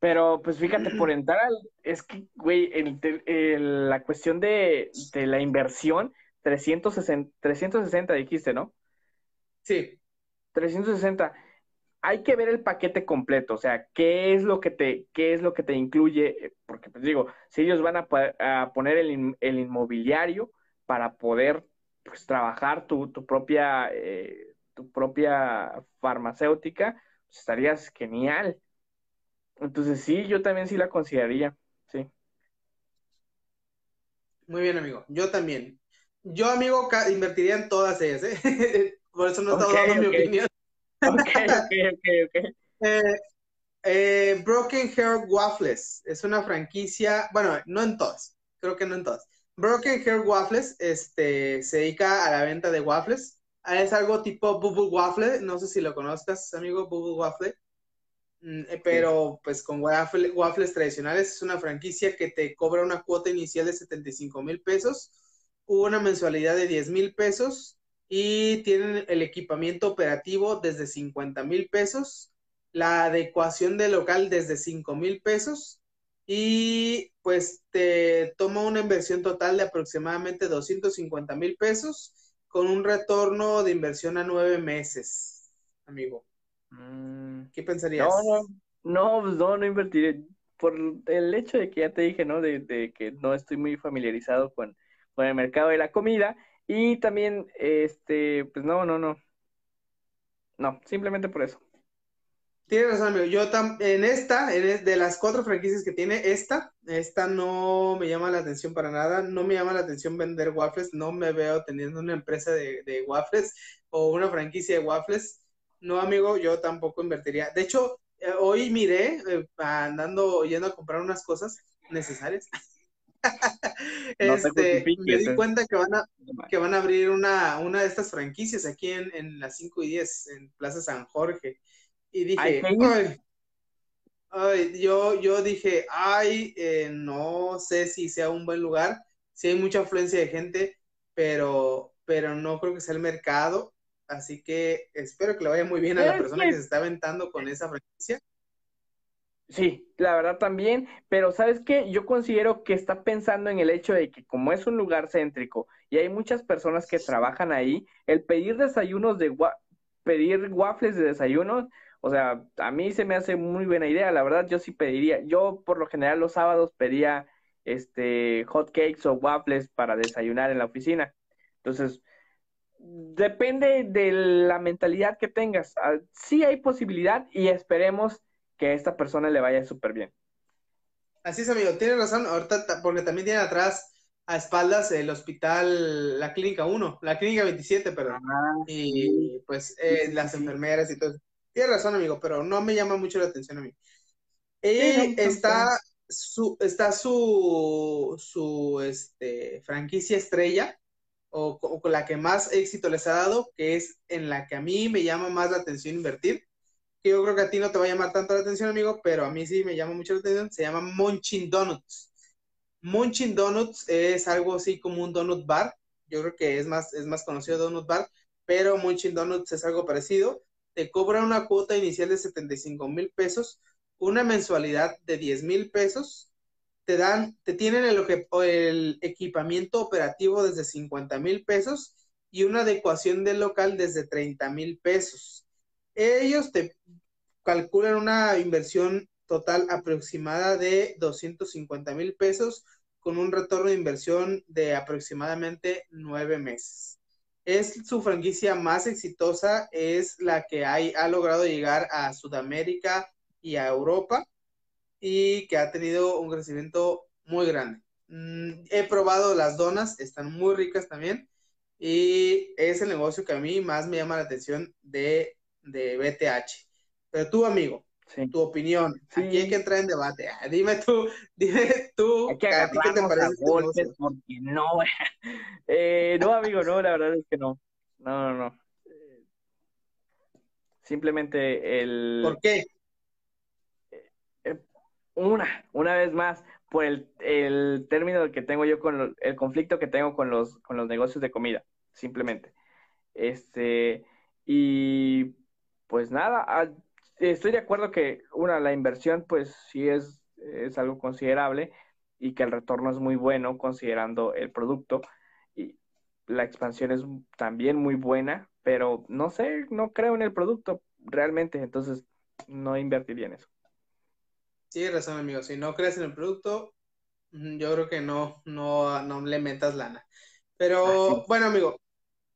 [SPEAKER 3] Pero pues fíjate, por entrar al, es que, güey, el- el- la cuestión de, de la inversión, 360, 360 dijiste, ¿no?
[SPEAKER 2] Sí,
[SPEAKER 3] 360. Hay que ver el paquete completo, o sea, qué es lo que te, qué es lo que te incluye, porque pues digo, si ellos van a, poner el, in- el inmobiliario para poder pues, trabajar tu, tu propia, eh, tu propia farmacéutica, pues, estarías genial. Entonces sí, yo también sí la consideraría, sí.
[SPEAKER 2] muy bien, amigo. Yo también. Yo, amigo, invertiría en todas ellas, ¿eh? Por eso no estaba dando mi opinión.
[SPEAKER 3] Ok, ok, ok, ok.
[SPEAKER 2] Eh, eh, Broken Hair Waffles es una franquicia, bueno, no en todas, creo que no en todas. Broken Hair Waffles este, se dedica a la venta de waffles. Ah, Es algo tipo Bubble Waffle, no sé si lo conozcas, amigo, Bubble Waffle. Mm, Pero pues con waffle- waffles tradicionales es una franquicia que te cobra una cuota inicial de 75 mil pesos, una mensualidad de 10 mil pesos y tienen el equipamiento operativo desde 50 mil pesos, la adecuación del local desde 5 mil pesos y pues te toma una inversión total de aproximadamente 250 mil pesos con un retorno de inversión a nueve meses, amigo.
[SPEAKER 3] Mm.
[SPEAKER 2] ¿Qué pensarías?
[SPEAKER 3] No, no, no, pues no, no invertiré. Por el hecho de que ya te dije, ¿no? De, de que no estoy muy familiarizado con, con el mercado de la comida. Y también, este, pues no, no, no. No, simplemente por eso.
[SPEAKER 2] Tienes razón, amigo. Yo tam- en esta, en de las cuatro franquicias que tiene, esta, esta no me llama la atención para nada. No me llama la atención vender waffles. No me veo teniendo una empresa de, de waffles o una franquicia de waffles. No, amigo, yo tampoco invertiría. De hecho, eh, hoy miré, eh, andando, yendo a comprar unas cosas necesarias.
[SPEAKER 3] No
[SPEAKER 2] Este, me di
[SPEAKER 3] eh.
[SPEAKER 2] cuenta que van a, que van a abrir una, una de estas franquicias aquí en, en las 5 y 10, en Plaza San Jorge. Y dije,
[SPEAKER 3] Ay,
[SPEAKER 2] yo, yo dije, ay, eh, no sé si sea un buen lugar, si hay mucha afluencia de gente, pero, pero no creo que sea el mercado. Así que espero que le vaya muy bien a la persona
[SPEAKER 3] que-
[SPEAKER 2] se está aventando con esa franquicia.
[SPEAKER 3] Sí, la verdad también, pero ¿sabes qué? Yo considero que está pensando en el hecho de que como es un lugar céntrico y hay muchas personas que trabajan ahí, el pedir desayunos de wa- pedir waffles de desayunos, o sea, a mí se me hace muy buena idea, la verdad yo sí pediría, yo por lo general los sábados pedía este hot cakes o waffles para desayunar en la oficina. Entonces, depende de la mentalidad que tengas. Ah, Sí hay posibilidad y esperemos que a esta persona le vaya súper bien.
[SPEAKER 2] Así es, amigo, tienes razón, ahorita, ta- porque también tiene atrás a espaldas el hospital, la clínica 1, la clínica 27, perdón. y pues eh,
[SPEAKER 3] Sí,
[SPEAKER 2] las
[SPEAKER 3] sí,
[SPEAKER 2] enfermeras y todo. eso. Tienes razón, amigo, pero no me llama mucho la atención a mí.
[SPEAKER 3] No, no,
[SPEAKER 2] está su, está su, su este, franquicia estrella, o, con la que más éxito les ha dado, que es en la que a mí me llama más la atención invertir. Que yo creo que a ti no te va a llamar tanto la atención, amigo, pero a mí sí me llama mucho la atención. Se llama Munchin Donuts. Munchin Donuts es algo así como un donut bar. Yo creo que es más, es más conocido Donut Bar, pero Munchin Donuts es algo parecido. Te cobra una cuota inicial de 75 mil pesos, una mensualidad de 10 mil pesos. Te dan, te tienen el, el equipamiento operativo desde 50 mil pesos y una adecuación del local desde 30 mil pesos. Ellos te calculan una inversión total aproximada de 250 mil pesos con un retorno de inversión de aproximadamente nueve meses. Es su franquicia más exitosa, es la que ha logrado llegar a Sudamérica y a Europa y que ha tenido un crecimiento muy grande. Mm, he probado las donas, están muy ricas también y es el negocio que a mí más me llama la atención de, de BTH. Pero tú, amigo,
[SPEAKER 3] Sí.
[SPEAKER 2] tu opinión.
[SPEAKER 3] Sí.
[SPEAKER 2] Aquí hay que entrar en debate. Ah, Dime tú, dime tú,
[SPEAKER 3] Hay que
[SPEAKER 2] ¿a ti qué te parece este
[SPEAKER 3] porque no, eh, no, amigo, no, la verdad es que no. No, no, no. Eh, Simplemente el
[SPEAKER 2] ¿Por qué?
[SPEAKER 3] Una, una vez más, por el, el término que tengo yo con el conflicto que tengo con los, con los negocios de comida, simplemente. Este, y pues nada, ah, estoy de acuerdo que una, la inversión pues sí es, es algo considerable y que el retorno es muy bueno considerando el producto y la expansión es también muy buena, pero no sé, no creo en el producto realmente, entonces no invertiría en eso.
[SPEAKER 2] Sí, razón, amigo. Si no crees en el producto, mm, yo creo que no, no, no le metas lana. Pero bueno, amigo,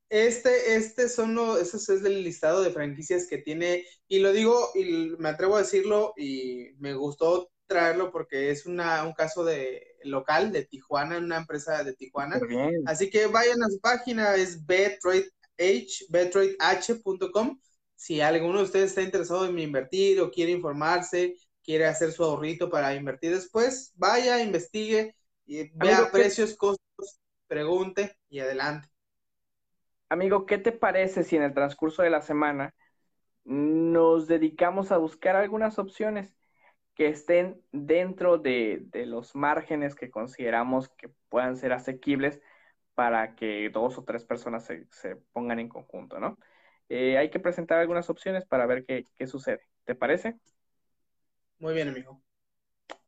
[SPEAKER 2] este, este son los, ese es el listado de franquicias que tiene, y lo digo, y me atrevo a decirlo, y me gustó traerlo porque es una, un caso de local de Tijuana, una empresa de Tijuana. Así que vayan a su página, es betroidh.com. Si alguno de ustedes está interesado en invertir o quiere informarse, quiere hacer su ahorrito para invertir después, vaya, investigue, y vea precios, costos, pregunte y adelante.
[SPEAKER 3] Amigo, ¿qué te parece si en el transcurso de la semana nos dedicamos a buscar algunas opciones que estén dentro de, los márgenes que consideramos que puedan ser asequibles para que dos o tres personas se, pongan en conjunto, ¿no? Eh, hay que presentar algunas opciones para ver qué, qué sucede. ¿Te parece?
[SPEAKER 2] Muy bien, amigo.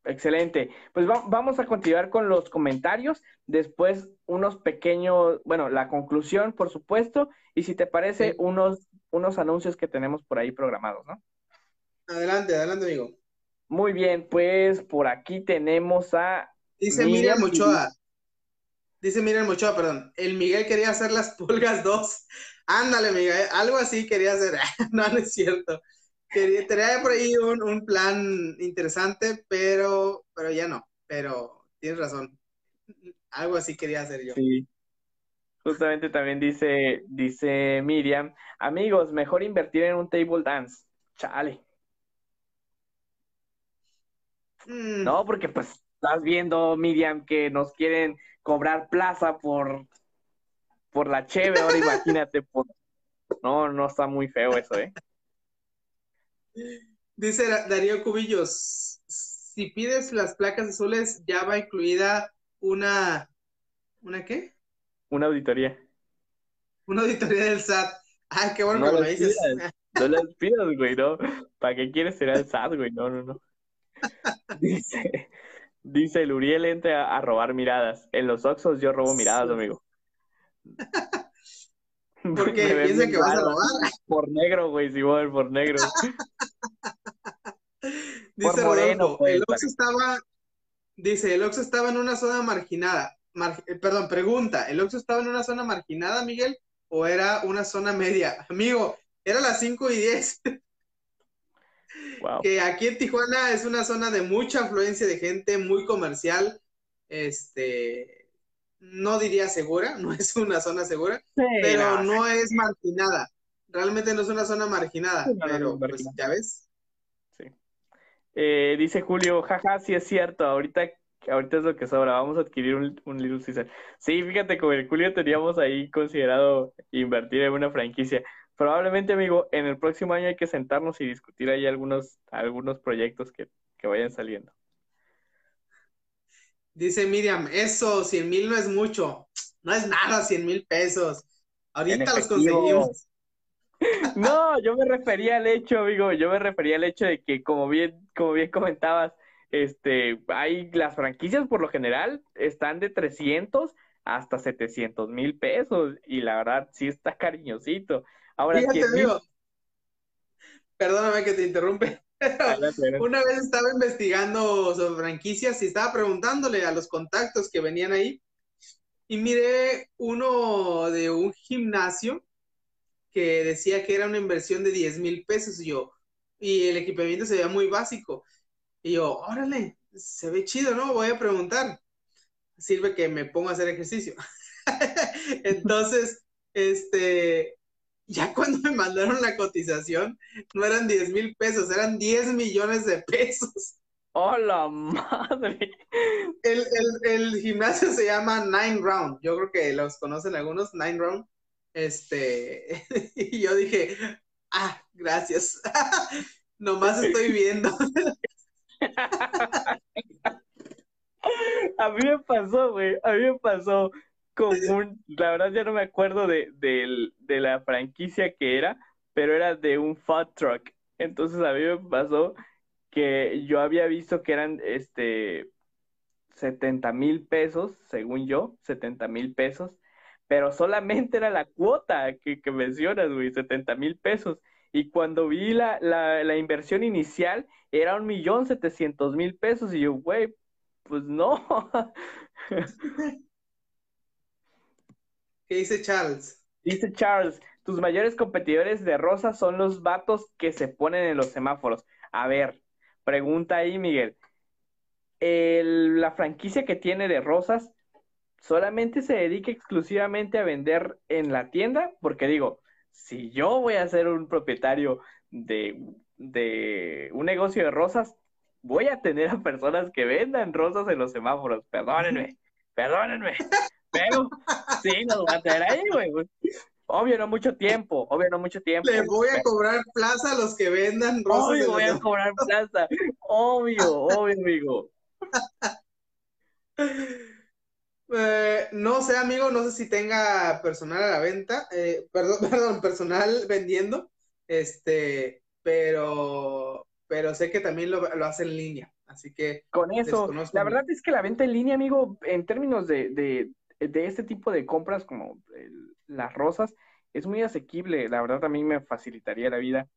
[SPEAKER 3] Excelente. Pues vamos a continuar con los comentarios. Después unos pequeños, bueno, la conclusión, por supuesto. Y si te parece, unos, unos anuncios que tenemos por ahí programados, ¿no?
[SPEAKER 2] Adelante, adelante, amigo.
[SPEAKER 3] Muy bien, pues por aquí tenemos a.
[SPEAKER 2] Dice Miriam Ochoa. Dice Miriam Ochoa, perdón. El Miguel quería hacer las pulgas dos. Ándale, Miguel. Algo así quería hacer. no, no es cierto. Quería, tenía por ahí un, plan interesante, pero, pero ya no. Pero tienes razón. Algo así quería hacer yo.
[SPEAKER 3] Sí. Justamente también dice, dice Miriam, amigos, mejor invertir en un table dance. Chale. Mm. No, porque pues estás viendo, Miriam, que nos quieren cobrar plaza por, por la cheve, ahora imagínate, por... no, no está muy feo eso, ¿eh?
[SPEAKER 2] Dice Darío Cubillos, si pides las placas azules, ya va incluida una, ¿una qué?
[SPEAKER 3] Una auditoría.
[SPEAKER 2] Una auditoría del SAT. Ay, qué bueno que me dices.
[SPEAKER 3] no las pidas, güey, ¿no? ¿Para qué quieres ser el SAT, güey? No, no, no. Dice, dice el Uriel entra a, robar miradas. En los Oxos yo robo miradas, amigo.
[SPEAKER 2] Porque piensa que vas a robar.
[SPEAKER 3] Por negro, güey, si voy por negro.
[SPEAKER 2] Dice Rodolfo, el Oxxo estaba, dice, el Oxxo estaba en una zona marginada. Eh, perdón, pregunta, ¿el Oxxo estaba en una zona marginada, Miguel? ¿O era una zona media? Amigo, era las 5 y 10. Que aquí en Tijuana es una zona de mucha afluencia de gente, muy comercial. Este, no diría segura, no es una zona segura, pero no es marginada. Realmente no es una zona marginada, pero pues, ya ves.
[SPEAKER 3] Sí. Eh, dice Julio, jaja, sí es cierto, ahorita, ahorita es lo que sobra, vamos a adquirir un, un Little Caesar. Sí, fíjate, con el Julio teníamos ahí considerado invertir en una franquicia. Probablemente, amigo, en el próximo año hay que sentarnos y discutir ahí algunos, algunos proyectos que, que vayan saliendo.
[SPEAKER 2] Dice Miriam, eso, 100 mil no es mucho. No es nada, 100 mil pesos. Ahorita los conseguimos.
[SPEAKER 3] No, yo me refería al hecho, amigo, yo me refería al hecho de que, como bien, como bien comentabas, este, hay las franquicias por lo general están de 300 hasta 700 mil pesos y la verdad sí está cariñosito. Ahora,
[SPEAKER 2] Fíjate, perdóname que te interrumpe. Una vez estaba investigando sobre franquicias y estaba preguntándole a los contactos que venían ahí y miré uno de un gimnasio que decía que era una inversión de 10 mil pesos y yo, y el equipamiento se veía muy básico. Y yo, órale, se ve chido, ¿no? Voy a preguntar. Sirve que me ponga a hacer ejercicio. Entonces, este, ya cuando me mandaron la cotización, no eran 10 mil pesos, eran 10 millones de pesos.
[SPEAKER 3] ¡Hola madre!
[SPEAKER 2] El, gimnasio se llama Nine Round. Yo creo que los conocen algunos, Nine Round. Este, y yo dije, ah, gracias. Nomás estoy viendo.
[SPEAKER 3] A mí me pasó, güey, a mí me pasó con la verdad ya no me acuerdo de, de la franquicia que era, pero era de un fat truck. Entonces a mí me pasó que yo había visto que eran este 70 mil pesos, según yo, 70 mil pesos, pero solamente era la cuota que, que mencionas, güey, 70 mil pesos. Y cuando vi la, la, la inversión inicial, era un millón setecientos mil pesos. Y yo, güey, pues no.
[SPEAKER 2] ¿Qué dice Charles?
[SPEAKER 3] Dice Charles, tus mayores competidores de rosas son los vatos que se ponen en los semáforos. A ver, pregunta ahí, Miguel. la franquicia que tiene de rosas solamente se dedica exclusivamente a vender en la tienda, porque digo, si yo voy a ser un propietario de, de un negocio de rosas, voy a tener a personas que vendan rosas en los semáforos. Perdónenme, perdónenme. Pero sí, nos va a tener ahí, güey. Obvio, no mucho tiempo, obvio, no mucho tiempo.
[SPEAKER 2] Le voy a cobrar plaza a los que vendan rosas.
[SPEAKER 3] Obvio, voy a cobrar plaza. Obvio, obvio, amigo.
[SPEAKER 2] Eh, no sé, amigo, no sé si tenga personal a la venta, eh, perdón, perdón, personal vendiendo, este, pero, pero sé que también lo, lo hace en línea, así que.
[SPEAKER 3] Con eso, la verdad es que la venta en línea, amigo, en términos de, de, de este tipo de compras como las rosas, es muy asequible, la verdad a mí me facilitaría la vida,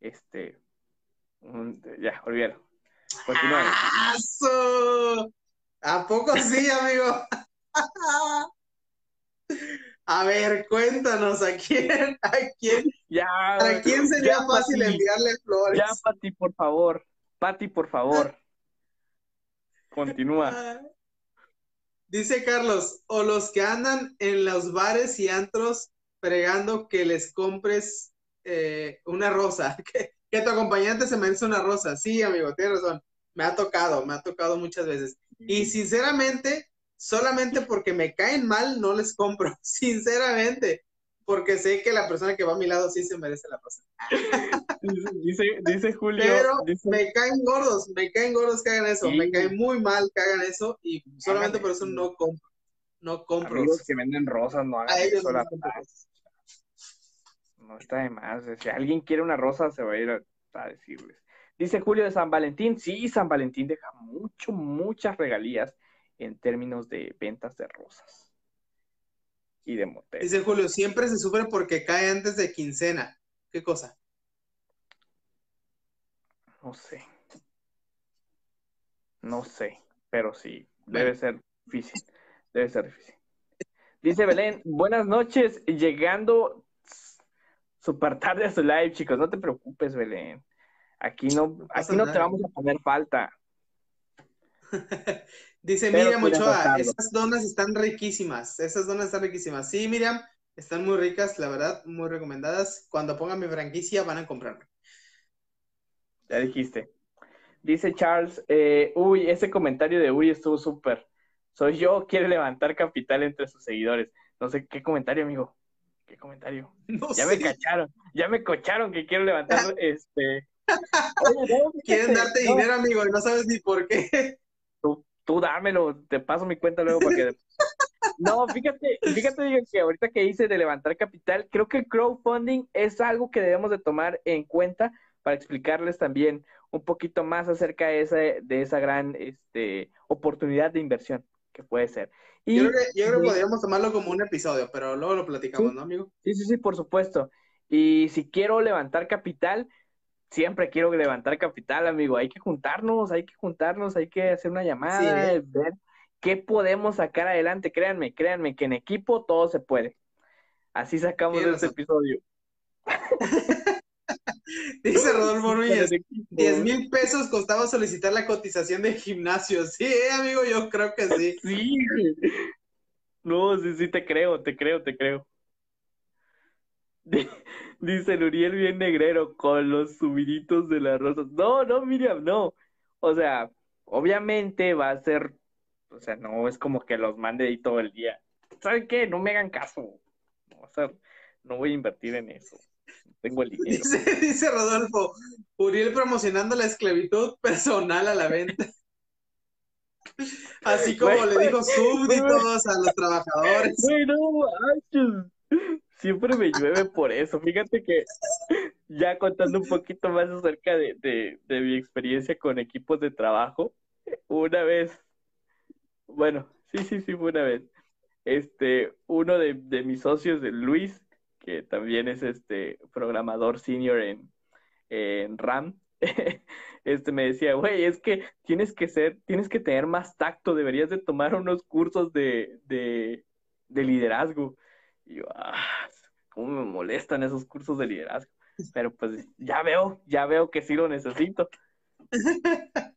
[SPEAKER 3] este, ya, olvídalo.
[SPEAKER 2] ¿A poco sí, amigo? A ver, cuéntanos a quién, a quién,
[SPEAKER 3] ya,
[SPEAKER 2] ¿a quién sería fácil enviarle flores?
[SPEAKER 3] Ya, Pati, por favor, Pati, por favor. Continúa.
[SPEAKER 2] Dice Carlos, o los que andan en los bares y antros pregando que les compres eh, una rosa, que, que, tu acompañante se merece una rosa. Sí, amigo, tienes razón. Me ha tocado, me ha tocado muchas veces. Y sinceramente, solamente porque me caen mal, no les compro, sinceramente, porque sé que la persona que va a mi lado sí se merece la cosa.
[SPEAKER 3] Dice, dice Julio.
[SPEAKER 2] Pero me caen gordos, me caen gordos que hagan eso, me caen muy mal que hagan eso y solamente por eso no compro. No compro.
[SPEAKER 3] Los que venden rosas no hagan eso. No, no está de más. Si alguien quiere una rosa, se va a ir a, a decirles. Dice Julio de San Valentín. Sí, San Valentín deja mucho, muchas regalías en términos de ventas de rosas y de motel.
[SPEAKER 2] Dice Julio, siempre se sufre porque cae antes de quincena. ¿Qué cosa?
[SPEAKER 3] No sé. No sé, pero sí, debe ser difícil. Debe ser difícil. Dice Belén, buenas noches, llegando súper tarde a su live, chicos. No te preocupes, Belén. Aquí no, aquí no te vamos a poner falta.
[SPEAKER 2] Dice Miriam Ochoa, esas donas están riquísimas, esas donas están riquísimas. Sí, Miriam, están muy ricas, la verdad, muy recomendadas. Cuando pongan mi franquicia van a comprarme.
[SPEAKER 3] Ya dijiste. Dice Charles, eh, uy, ese comentario de uy estuvo súper. Soy yo, quiere levantar capital entre sus seguidores. No sé qué comentario, amigo. ¿Qué comentario? ya me cacharon, ya me cocharon que quiero levantar este.
[SPEAKER 2] Quieren darte dinero, amigo, y no sabes ni por qué
[SPEAKER 3] tú dámelo, te paso mi cuenta luego para que... No, fíjate, fíjate que ahorita que hice de levantar capital, creo que el crowdfunding es algo que debemos de tomar en cuenta para explicarles también un poquito más acerca de esa, de esa gran este, oportunidad de inversión que puede ser.
[SPEAKER 2] Y, yo, creo que, podríamos tomarlo como un episodio, pero luego lo platicamos, ¿no, amigo?
[SPEAKER 3] Sí, sí, sí, por supuesto. Y si quiero levantar capital, siempre quiero levantar capital, amigo. Hay que juntarnos, hay que juntarnos, hay que hacer una llamada, ver qué podemos sacar adelante. Créanme, créanme que en equipo todo se puede. Así sacamos este episodio.
[SPEAKER 2] Dice Rodolfo Núñez, 10 mil pesos costaba solicitar la cotización de gimnasio. Sí, eh, amigo, yo creo que sí.
[SPEAKER 3] Sí. No, sí, sí, te creo, te creo, te creo. Dice Luriel bien negrero con los subiditos de las rosas. No, no, Miriam, no. O sea, obviamente va a ser, o sea, no es como que los mande ahí todo el día. ¿Saben qué? No me hagan caso. O sea, no voy a invertir en eso. Tengo el dinero.
[SPEAKER 2] Dice, dice Rodolfo, Uriel promocionando la esclavitud personal a la venta. Así como le dijo súbditos a los trabajadores.
[SPEAKER 3] Siempre me llueve por eso. Fíjate que ya contando un poquito más acerca de, mi experiencia con equipos de trabajo, una vez, bueno, sí, sí, sí, fue una vez. Este, uno de, de mis socios, Luis, que también es este programador senior en, en RAM, este me decía, güey, es que tienes que ser, tienes que tener más tacto, deberías de tomar unos cursos de, de, liderazgo. Y yo, ah, cómo me molestan esos cursos de liderazgo. Pero pues ya veo, ya veo que sí lo necesito.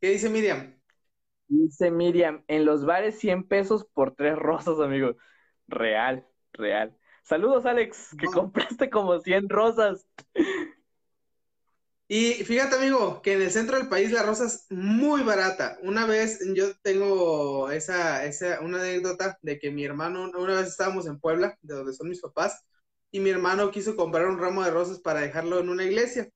[SPEAKER 2] ¿Qué dice Miriam?
[SPEAKER 3] Dice Miriam, en los bares 100 pesos por tres rosas, amigo. Real, real. Saludos, Alex, que compraste como 100 rosas.
[SPEAKER 2] Y fíjate, amigo, que en el centro del país la rosa es muy barata. Una vez yo tengo esa, esa, una anécdota de que mi hermano, una vez estábamos en Puebla, de donde son mis papás, y mi hermano quiso comprar un ramo de rosas para dejarlo en una iglesia.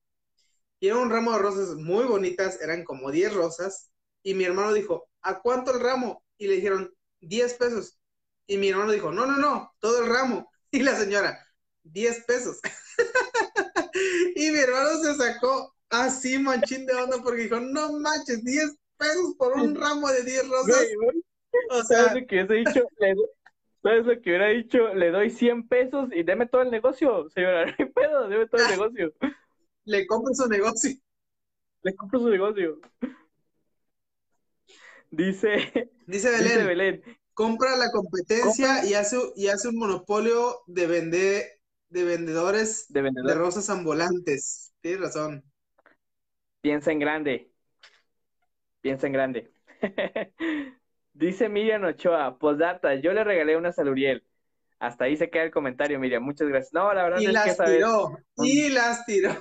[SPEAKER 2] Y era un ramo de rosas muy bonitas, eran como 10 rosas, y mi hermano dijo, ¿a cuánto el ramo? Y le dijeron, 10 pesos. Y mi hermano dijo, no, no, no, todo el ramo. Y la señora, 10 pesos. y mi hermano se sacó así manchín de onda porque dijo, no manches, 10 pesos por un ramo de 10 rosas.
[SPEAKER 3] o sea, ¿sabes lo que hubiera dicho? Le, ¿Sabes lo que hubiera dicho? Le doy 100 pesos y deme todo el negocio, señora. No hay pedo, deme todo el negocio.
[SPEAKER 2] Le compro su negocio.
[SPEAKER 3] Le compro su negocio. Dice,
[SPEAKER 2] dice Belén, Belén compra la competencia y hace, y hace un monopolio de vender de vendedores de, rosas ambulantes. Tienes razón.
[SPEAKER 3] Piensa en grande. Piensa en grande. Dice Miriam Ochoa, posdata, yo le regalé una saluriel. Hasta ahí se queda el comentario, Miriam. Muchas gracias. No, la verdad
[SPEAKER 2] y
[SPEAKER 3] es
[SPEAKER 2] las
[SPEAKER 3] que
[SPEAKER 2] tiró, Y las tiró.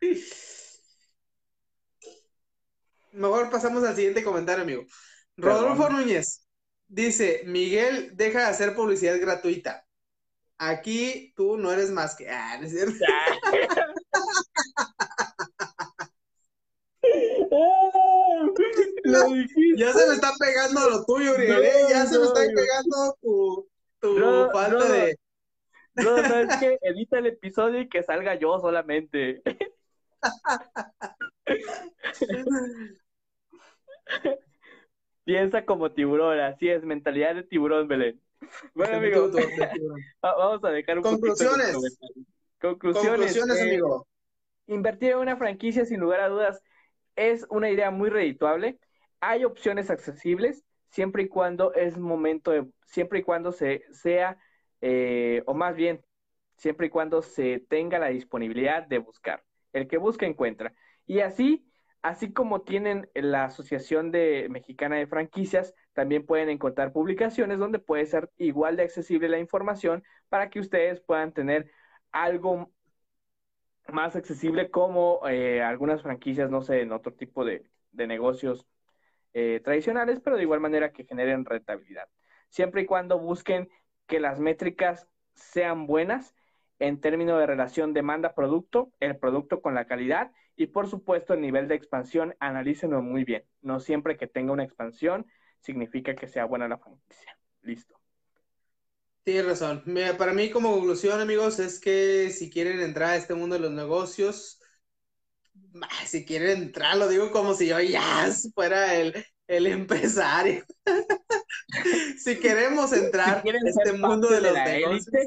[SPEAKER 2] Mejor pasamos al siguiente comentario, amigo. Rodolfo Núñez dice, Miguel, deja de hacer publicidad gratuita. Aquí tú no eres más que... Ah, ¿no es cierto? ya se me está pegando lo tuyo, Uriel. ¿eh? ya se me está pegando tu, tu falta de...
[SPEAKER 3] No, no, es que edita el episodio y que salga yo solamente. Piensa como tiburón, así es, mentalidad de tiburón, Belén. Bueno, amigo, vamos a dejar un
[SPEAKER 2] Conclusiones.
[SPEAKER 3] Conclusiones.
[SPEAKER 2] Conclusiones, eh, amigo.
[SPEAKER 3] Invertir en una franquicia, sin lugar a dudas, es una idea muy redituable. Hay opciones accesibles siempre y cuando es momento de, siempre y cuando se sea, eh, o más bien, siempre y cuando se tenga la disponibilidad de buscar. El que busca encuentra. Y así Así como tienen la Asociación de Mexicana de Franquicias, también pueden encontrar publicaciones donde puede ser igual de accesible la información para que ustedes puedan tener algo más accesible como eh, algunas franquicias, no sé, en otro tipo de, negocios eh, tradicionales, pero de igual manera que generen rentabilidad. Siempre y cuando busquen que las métricas sean buenas en términos de relación demanda-producto, el producto con la calidad y por supuesto, el nivel de expansión, analícenlo muy bien. No siempre que tenga una expansión significa que sea buena la franquicia. Listo.
[SPEAKER 2] Tienes razón. para mí, como conclusión, amigos, es que si quieren entrar a este mundo de los negocios, si quieren entrar, lo digo como si yo ya fuera el, empresario. si queremos entrar este mundo de los negocios.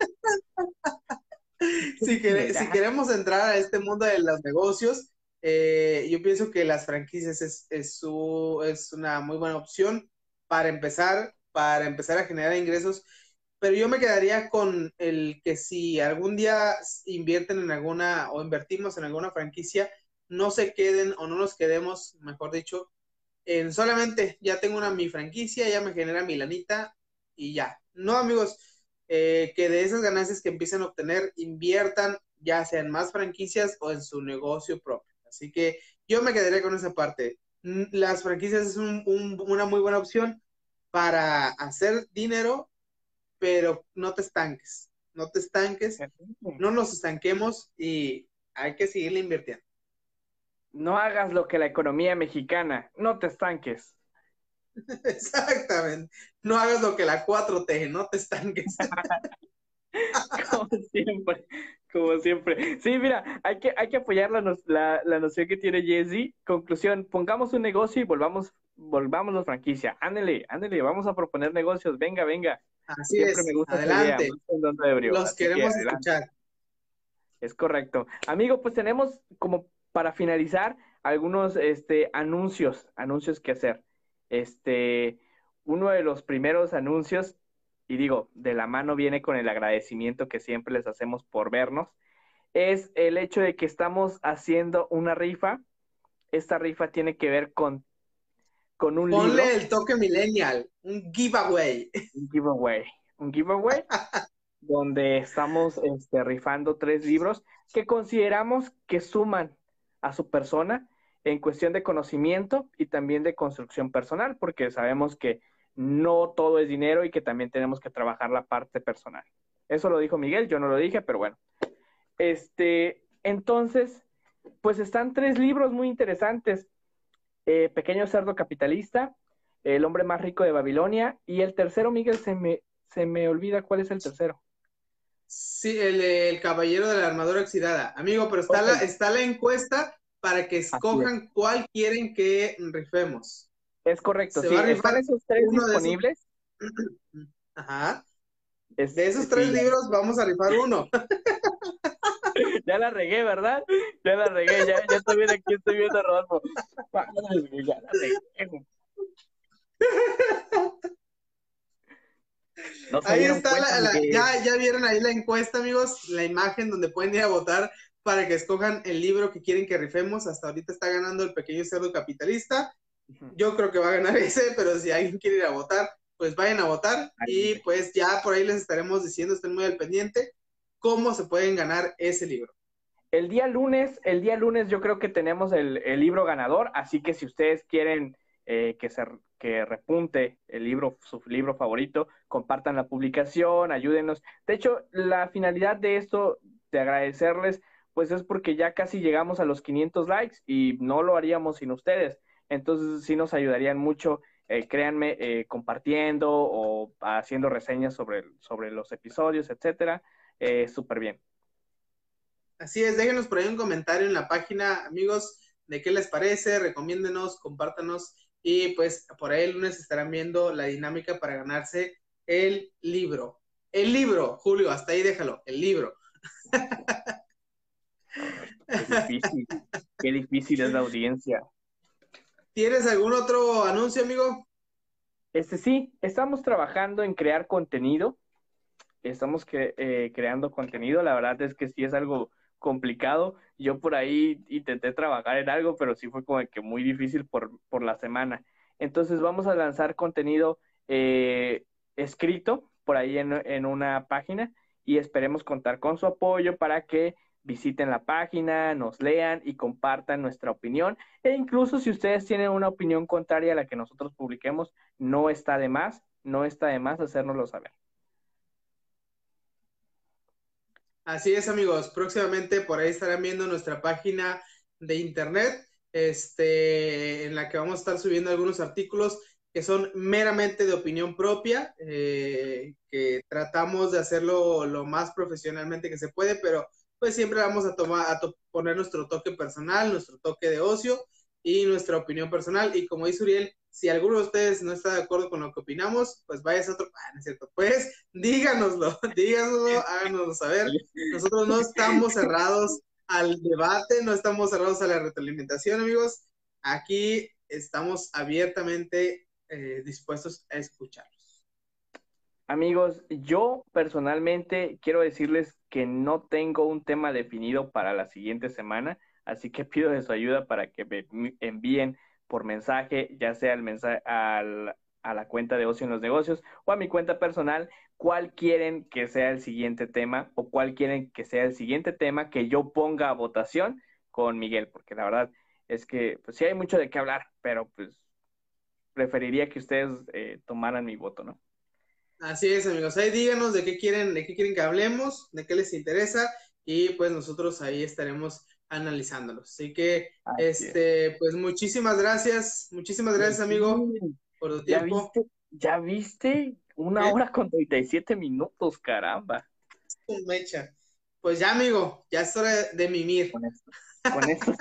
[SPEAKER 2] si, si, queremos entrar a este mundo de los negocios, eh, yo pienso que las franquicias es, es, una muy buena opción para empezar, para empezar a generar ingresos. Pero yo me quedaría con el que si algún día invierten en alguna o invertimos en alguna franquicia, no se queden o no nos quedemos, mejor dicho, en solamente ya tengo una mi franquicia, ya me genera mi lanita y ya. No, amigos, eh, que de esas ganancias que empiecen a obtener inviertan ya sea en más franquicias o en su negocio propio. Así que yo me quedaría con esa parte. Las franquicias es una muy buena opción para hacer dinero, pero no te estanques, no te estanques, no nos estanquemos y hay que seguirle invirtiendo.
[SPEAKER 3] no hagas lo que la economía mexicana, no te estanques.
[SPEAKER 2] Exactamente. No hagas lo que la 4T, no te estanques.
[SPEAKER 3] como siempre, como siempre. Sí, mira, hay que, hay que apoyar la, la, noción que tiene Jesse. Conclusión, pongamos un negocio y volvamos, volvamos la franquicia. Ándele, ándele, vamos a proponer negocios, venga, venga.
[SPEAKER 2] Así es, adelante. Los queremos escuchar.
[SPEAKER 3] Es correcto. Amigo, pues tenemos como para finalizar algunos este, anuncios, anuncios que hacer. Este, uno de los primeros anuncios, y digo, de la mano viene con el agradecimiento que siempre les hacemos por vernos, es el hecho de que estamos haciendo una rifa. Esta rifa tiene que ver con, con un
[SPEAKER 2] Ponle el toque millennial, un giveaway.
[SPEAKER 3] Un giveaway. Un giveaway donde estamos este, rifando tres libros que consideramos que suman a su persona en cuestión de conocimiento y también de construcción personal, porque sabemos que no todo es dinero y que también tenemos que trabajar la parte personal. Eso lo dijo Miguel, yo no lo dije, pero bueno. Este, entonces, pues están tres libros muy interesantes. Eh, Pequeño cerdo capitalista, El hombre más rico de Babilonia y el tercero, Miguel, se me, se me olvida cuál es el tercero.
[SPEAKER 2] Sí, el, caballero de la armadura oxidada. Amigo, pero está, la, está la encuesta para que escojan cuál quieren que rifemos.
[SPEAKER 3] Es correcto, sí. ¿Están esos tres disponibles?
[SPEAKER 2] Ajá. de esos tres libros vamos a rifar uno.
[SPEAKER 3] ya la regué, ¿verdad? Ya la regué, ya, ya estoy viendo aquí, estoy viendo a Rodolfo. Ya la regué.
[SPEAKER 2] ahí está, la, ya, ya vieron ahí la encuesta, amigos, la imagen donde pueden ir a votar para que escojan el libro que quieren que rifemos. Hasta ahorita está ganando el pequeño cerdo capitalista. Yo creo que va a ganar ese, pero si alguien quiere ir a votar, pues vayan a votar y pues ya por ahí les estaremos diciendo, estén muy al pendiente, cómo se pueden ganar ese libro.
[SPEAKER 3] El día lunes, el día lunes yo creo que tenemos el, el libro ganador, así que si ustedes quieren eh, que, se, que repunte el libro, su libro favorito, compartan la publicación, ayúdenos. De hecho, la finalidad de esto, de agradecerles, pues es porque ya casi llegamos a los 500 likes y no lo haríamos sin ustedes. Entonces sí nos ayudarían mucho, eh, créanme, eh, compartiendo o haciendo reseñas sobre, sobre los episodios, etcétera. Súper bien.
[SPEAKER 2] Así es, déjenos por ahí un comentario en la página, amigos, de qué les parece, recomiéndenos, compártanos y pues por ahí el lunes estarán viendo la dinámica para ganarse el libro. El libro, Julio, hasta ahí déjalo, el libro.
[SPEAKER 3] Qué difícil, qué difícil es la audiencia.
[SPEAKER 2] ¿Tienes algún otro anuncio, amigo?
[SPEAKER 3] Este sí, estamos trabajando en crear contenido. Estamos eh, creando contenido. La verdad es que sí es algo complicado. Yo por ahí intenté trabajar en algo, pero sí fue como que muy difícil por, por la semana. Entonces vamos a lanzar contenido eh, escrito por ahí en, en una página y esperemos contar con su apoyo para que visiten la página, nos lean y compartan nuestra opinión. E incluso si ustedes tienen una opinión contraria a la que nosotros publiquemos, no está de más, no está de más hacérnoslo saber.
[SPEAKER 2] Así es, amigos. Próximamente por ahí estarán viendo nuestra página de internet, este, en la que vamos a estar subiendo algunos artículos que son meramente de opinión propia, eh, que tratamos de hacerlo lo más profesionalmente que se puede, pero pues siempre vamos a tomar, a poner nuestro toque personal, nuestro toque de ocio y nuestra opinión personal. Y como dice Uriel, si alguno de ustedes no está de acuerdo con lo que opinamos, pues vaya a otro. Ah, no es cierto. Pues díganoslo, díganoslo, háganoslo saber. Nosotros no estamos cerrados al debate, no estamos cerrados a la retroalimentación, amigos. Aquí estamos abiertamente eh, dispuestos a escucharlos.
[SPEAKER 3] Amigos, yo personalmente quiero decirles que no tengo un tema definido para la siguiente semana, así que pido de su ayuda para que me envíen por mensaje, ya sea el mensaje a la cuenta de Ocio en los Negocios o a mi cuenta personal, cuál quieren que sea el siguiente tema o cuál quieren que sea el siguiente tema que yo ponga a votación con Miguel, porque la verdad es que pues sí hay mucho de qué hablar, pero pues preferiría que ustedes eh, tomaran mi voto, ¿no?
[SPEAKER 2] Así es, amigos. Ahí díganos de qué quieren, de qué quieren que hablemos, de qué les interesa y pues nosotros ahí estaremos analizándolos. Así que, este, pues muchísimas gracias, muchísimas gracias, amigo, por tu tiempo.
[SPEAKER 3] ¿Ya viste? Una hora con 37 minutos, caramba.
[SPEAKER 2] Mecha. Pues ya, amigo, ya es hora de mimir. Con esto. Con esto.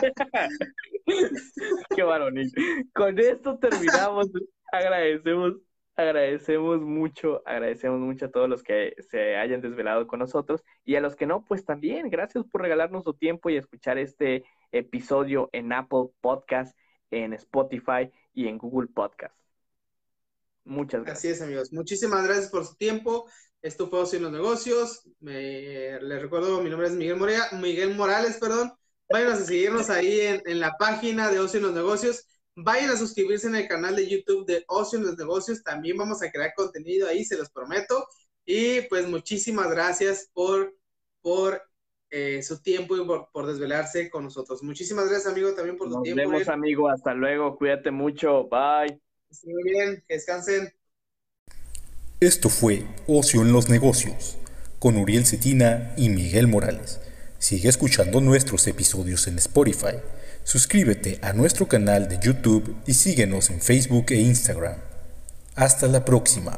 [SPEAKER 3] Qué varonil. Con esto terminamos. Agradecemos agradecemos mucho, agradecemos mucho a todos los que se hayan desvelado con nosotros y a los que no, pues también, gracias por regalarnos su tiempo y escuchar este episodio en Apple Podcast, en Spotify y en Google Podcast. Muchas gracias.
[SPEAKER 2] Así es, amigos. Muchísimas gracias por su tiempo. Esto fue Ocio en los Negocios. les recuerdo, mi nombre es Miguel, Morea, Miguel Morales, perdón. Vayan a seguirnos ahí en, en la página de Ocio en los Negocios. Vayan a suscribirse en el canal de YouTube de Ocio en los Negocios. También vamos a crear contenido ahí, se los prometo. Y pues muchísimas gracias por, por eh, su tiempo y por, desvelarse con nosotros. Muchísimas gracias, amigo, también por su tiempo.
[SPEAKER 3] Nos vemos, amigo. Hasta luego. Cuídate mucho. Bye.
[SPEAKER 2] muy bien. Que descansen.
[SPEAKER 1] Esto fue Ocio en los Negocios con Uriel Cetina y Miguel Morales. Sigue escuchando nuestros episodios en Spotify Suscríbete a nuestro canal de YouTube y síguenos en Facebook e Instagram. Hasta la próxima.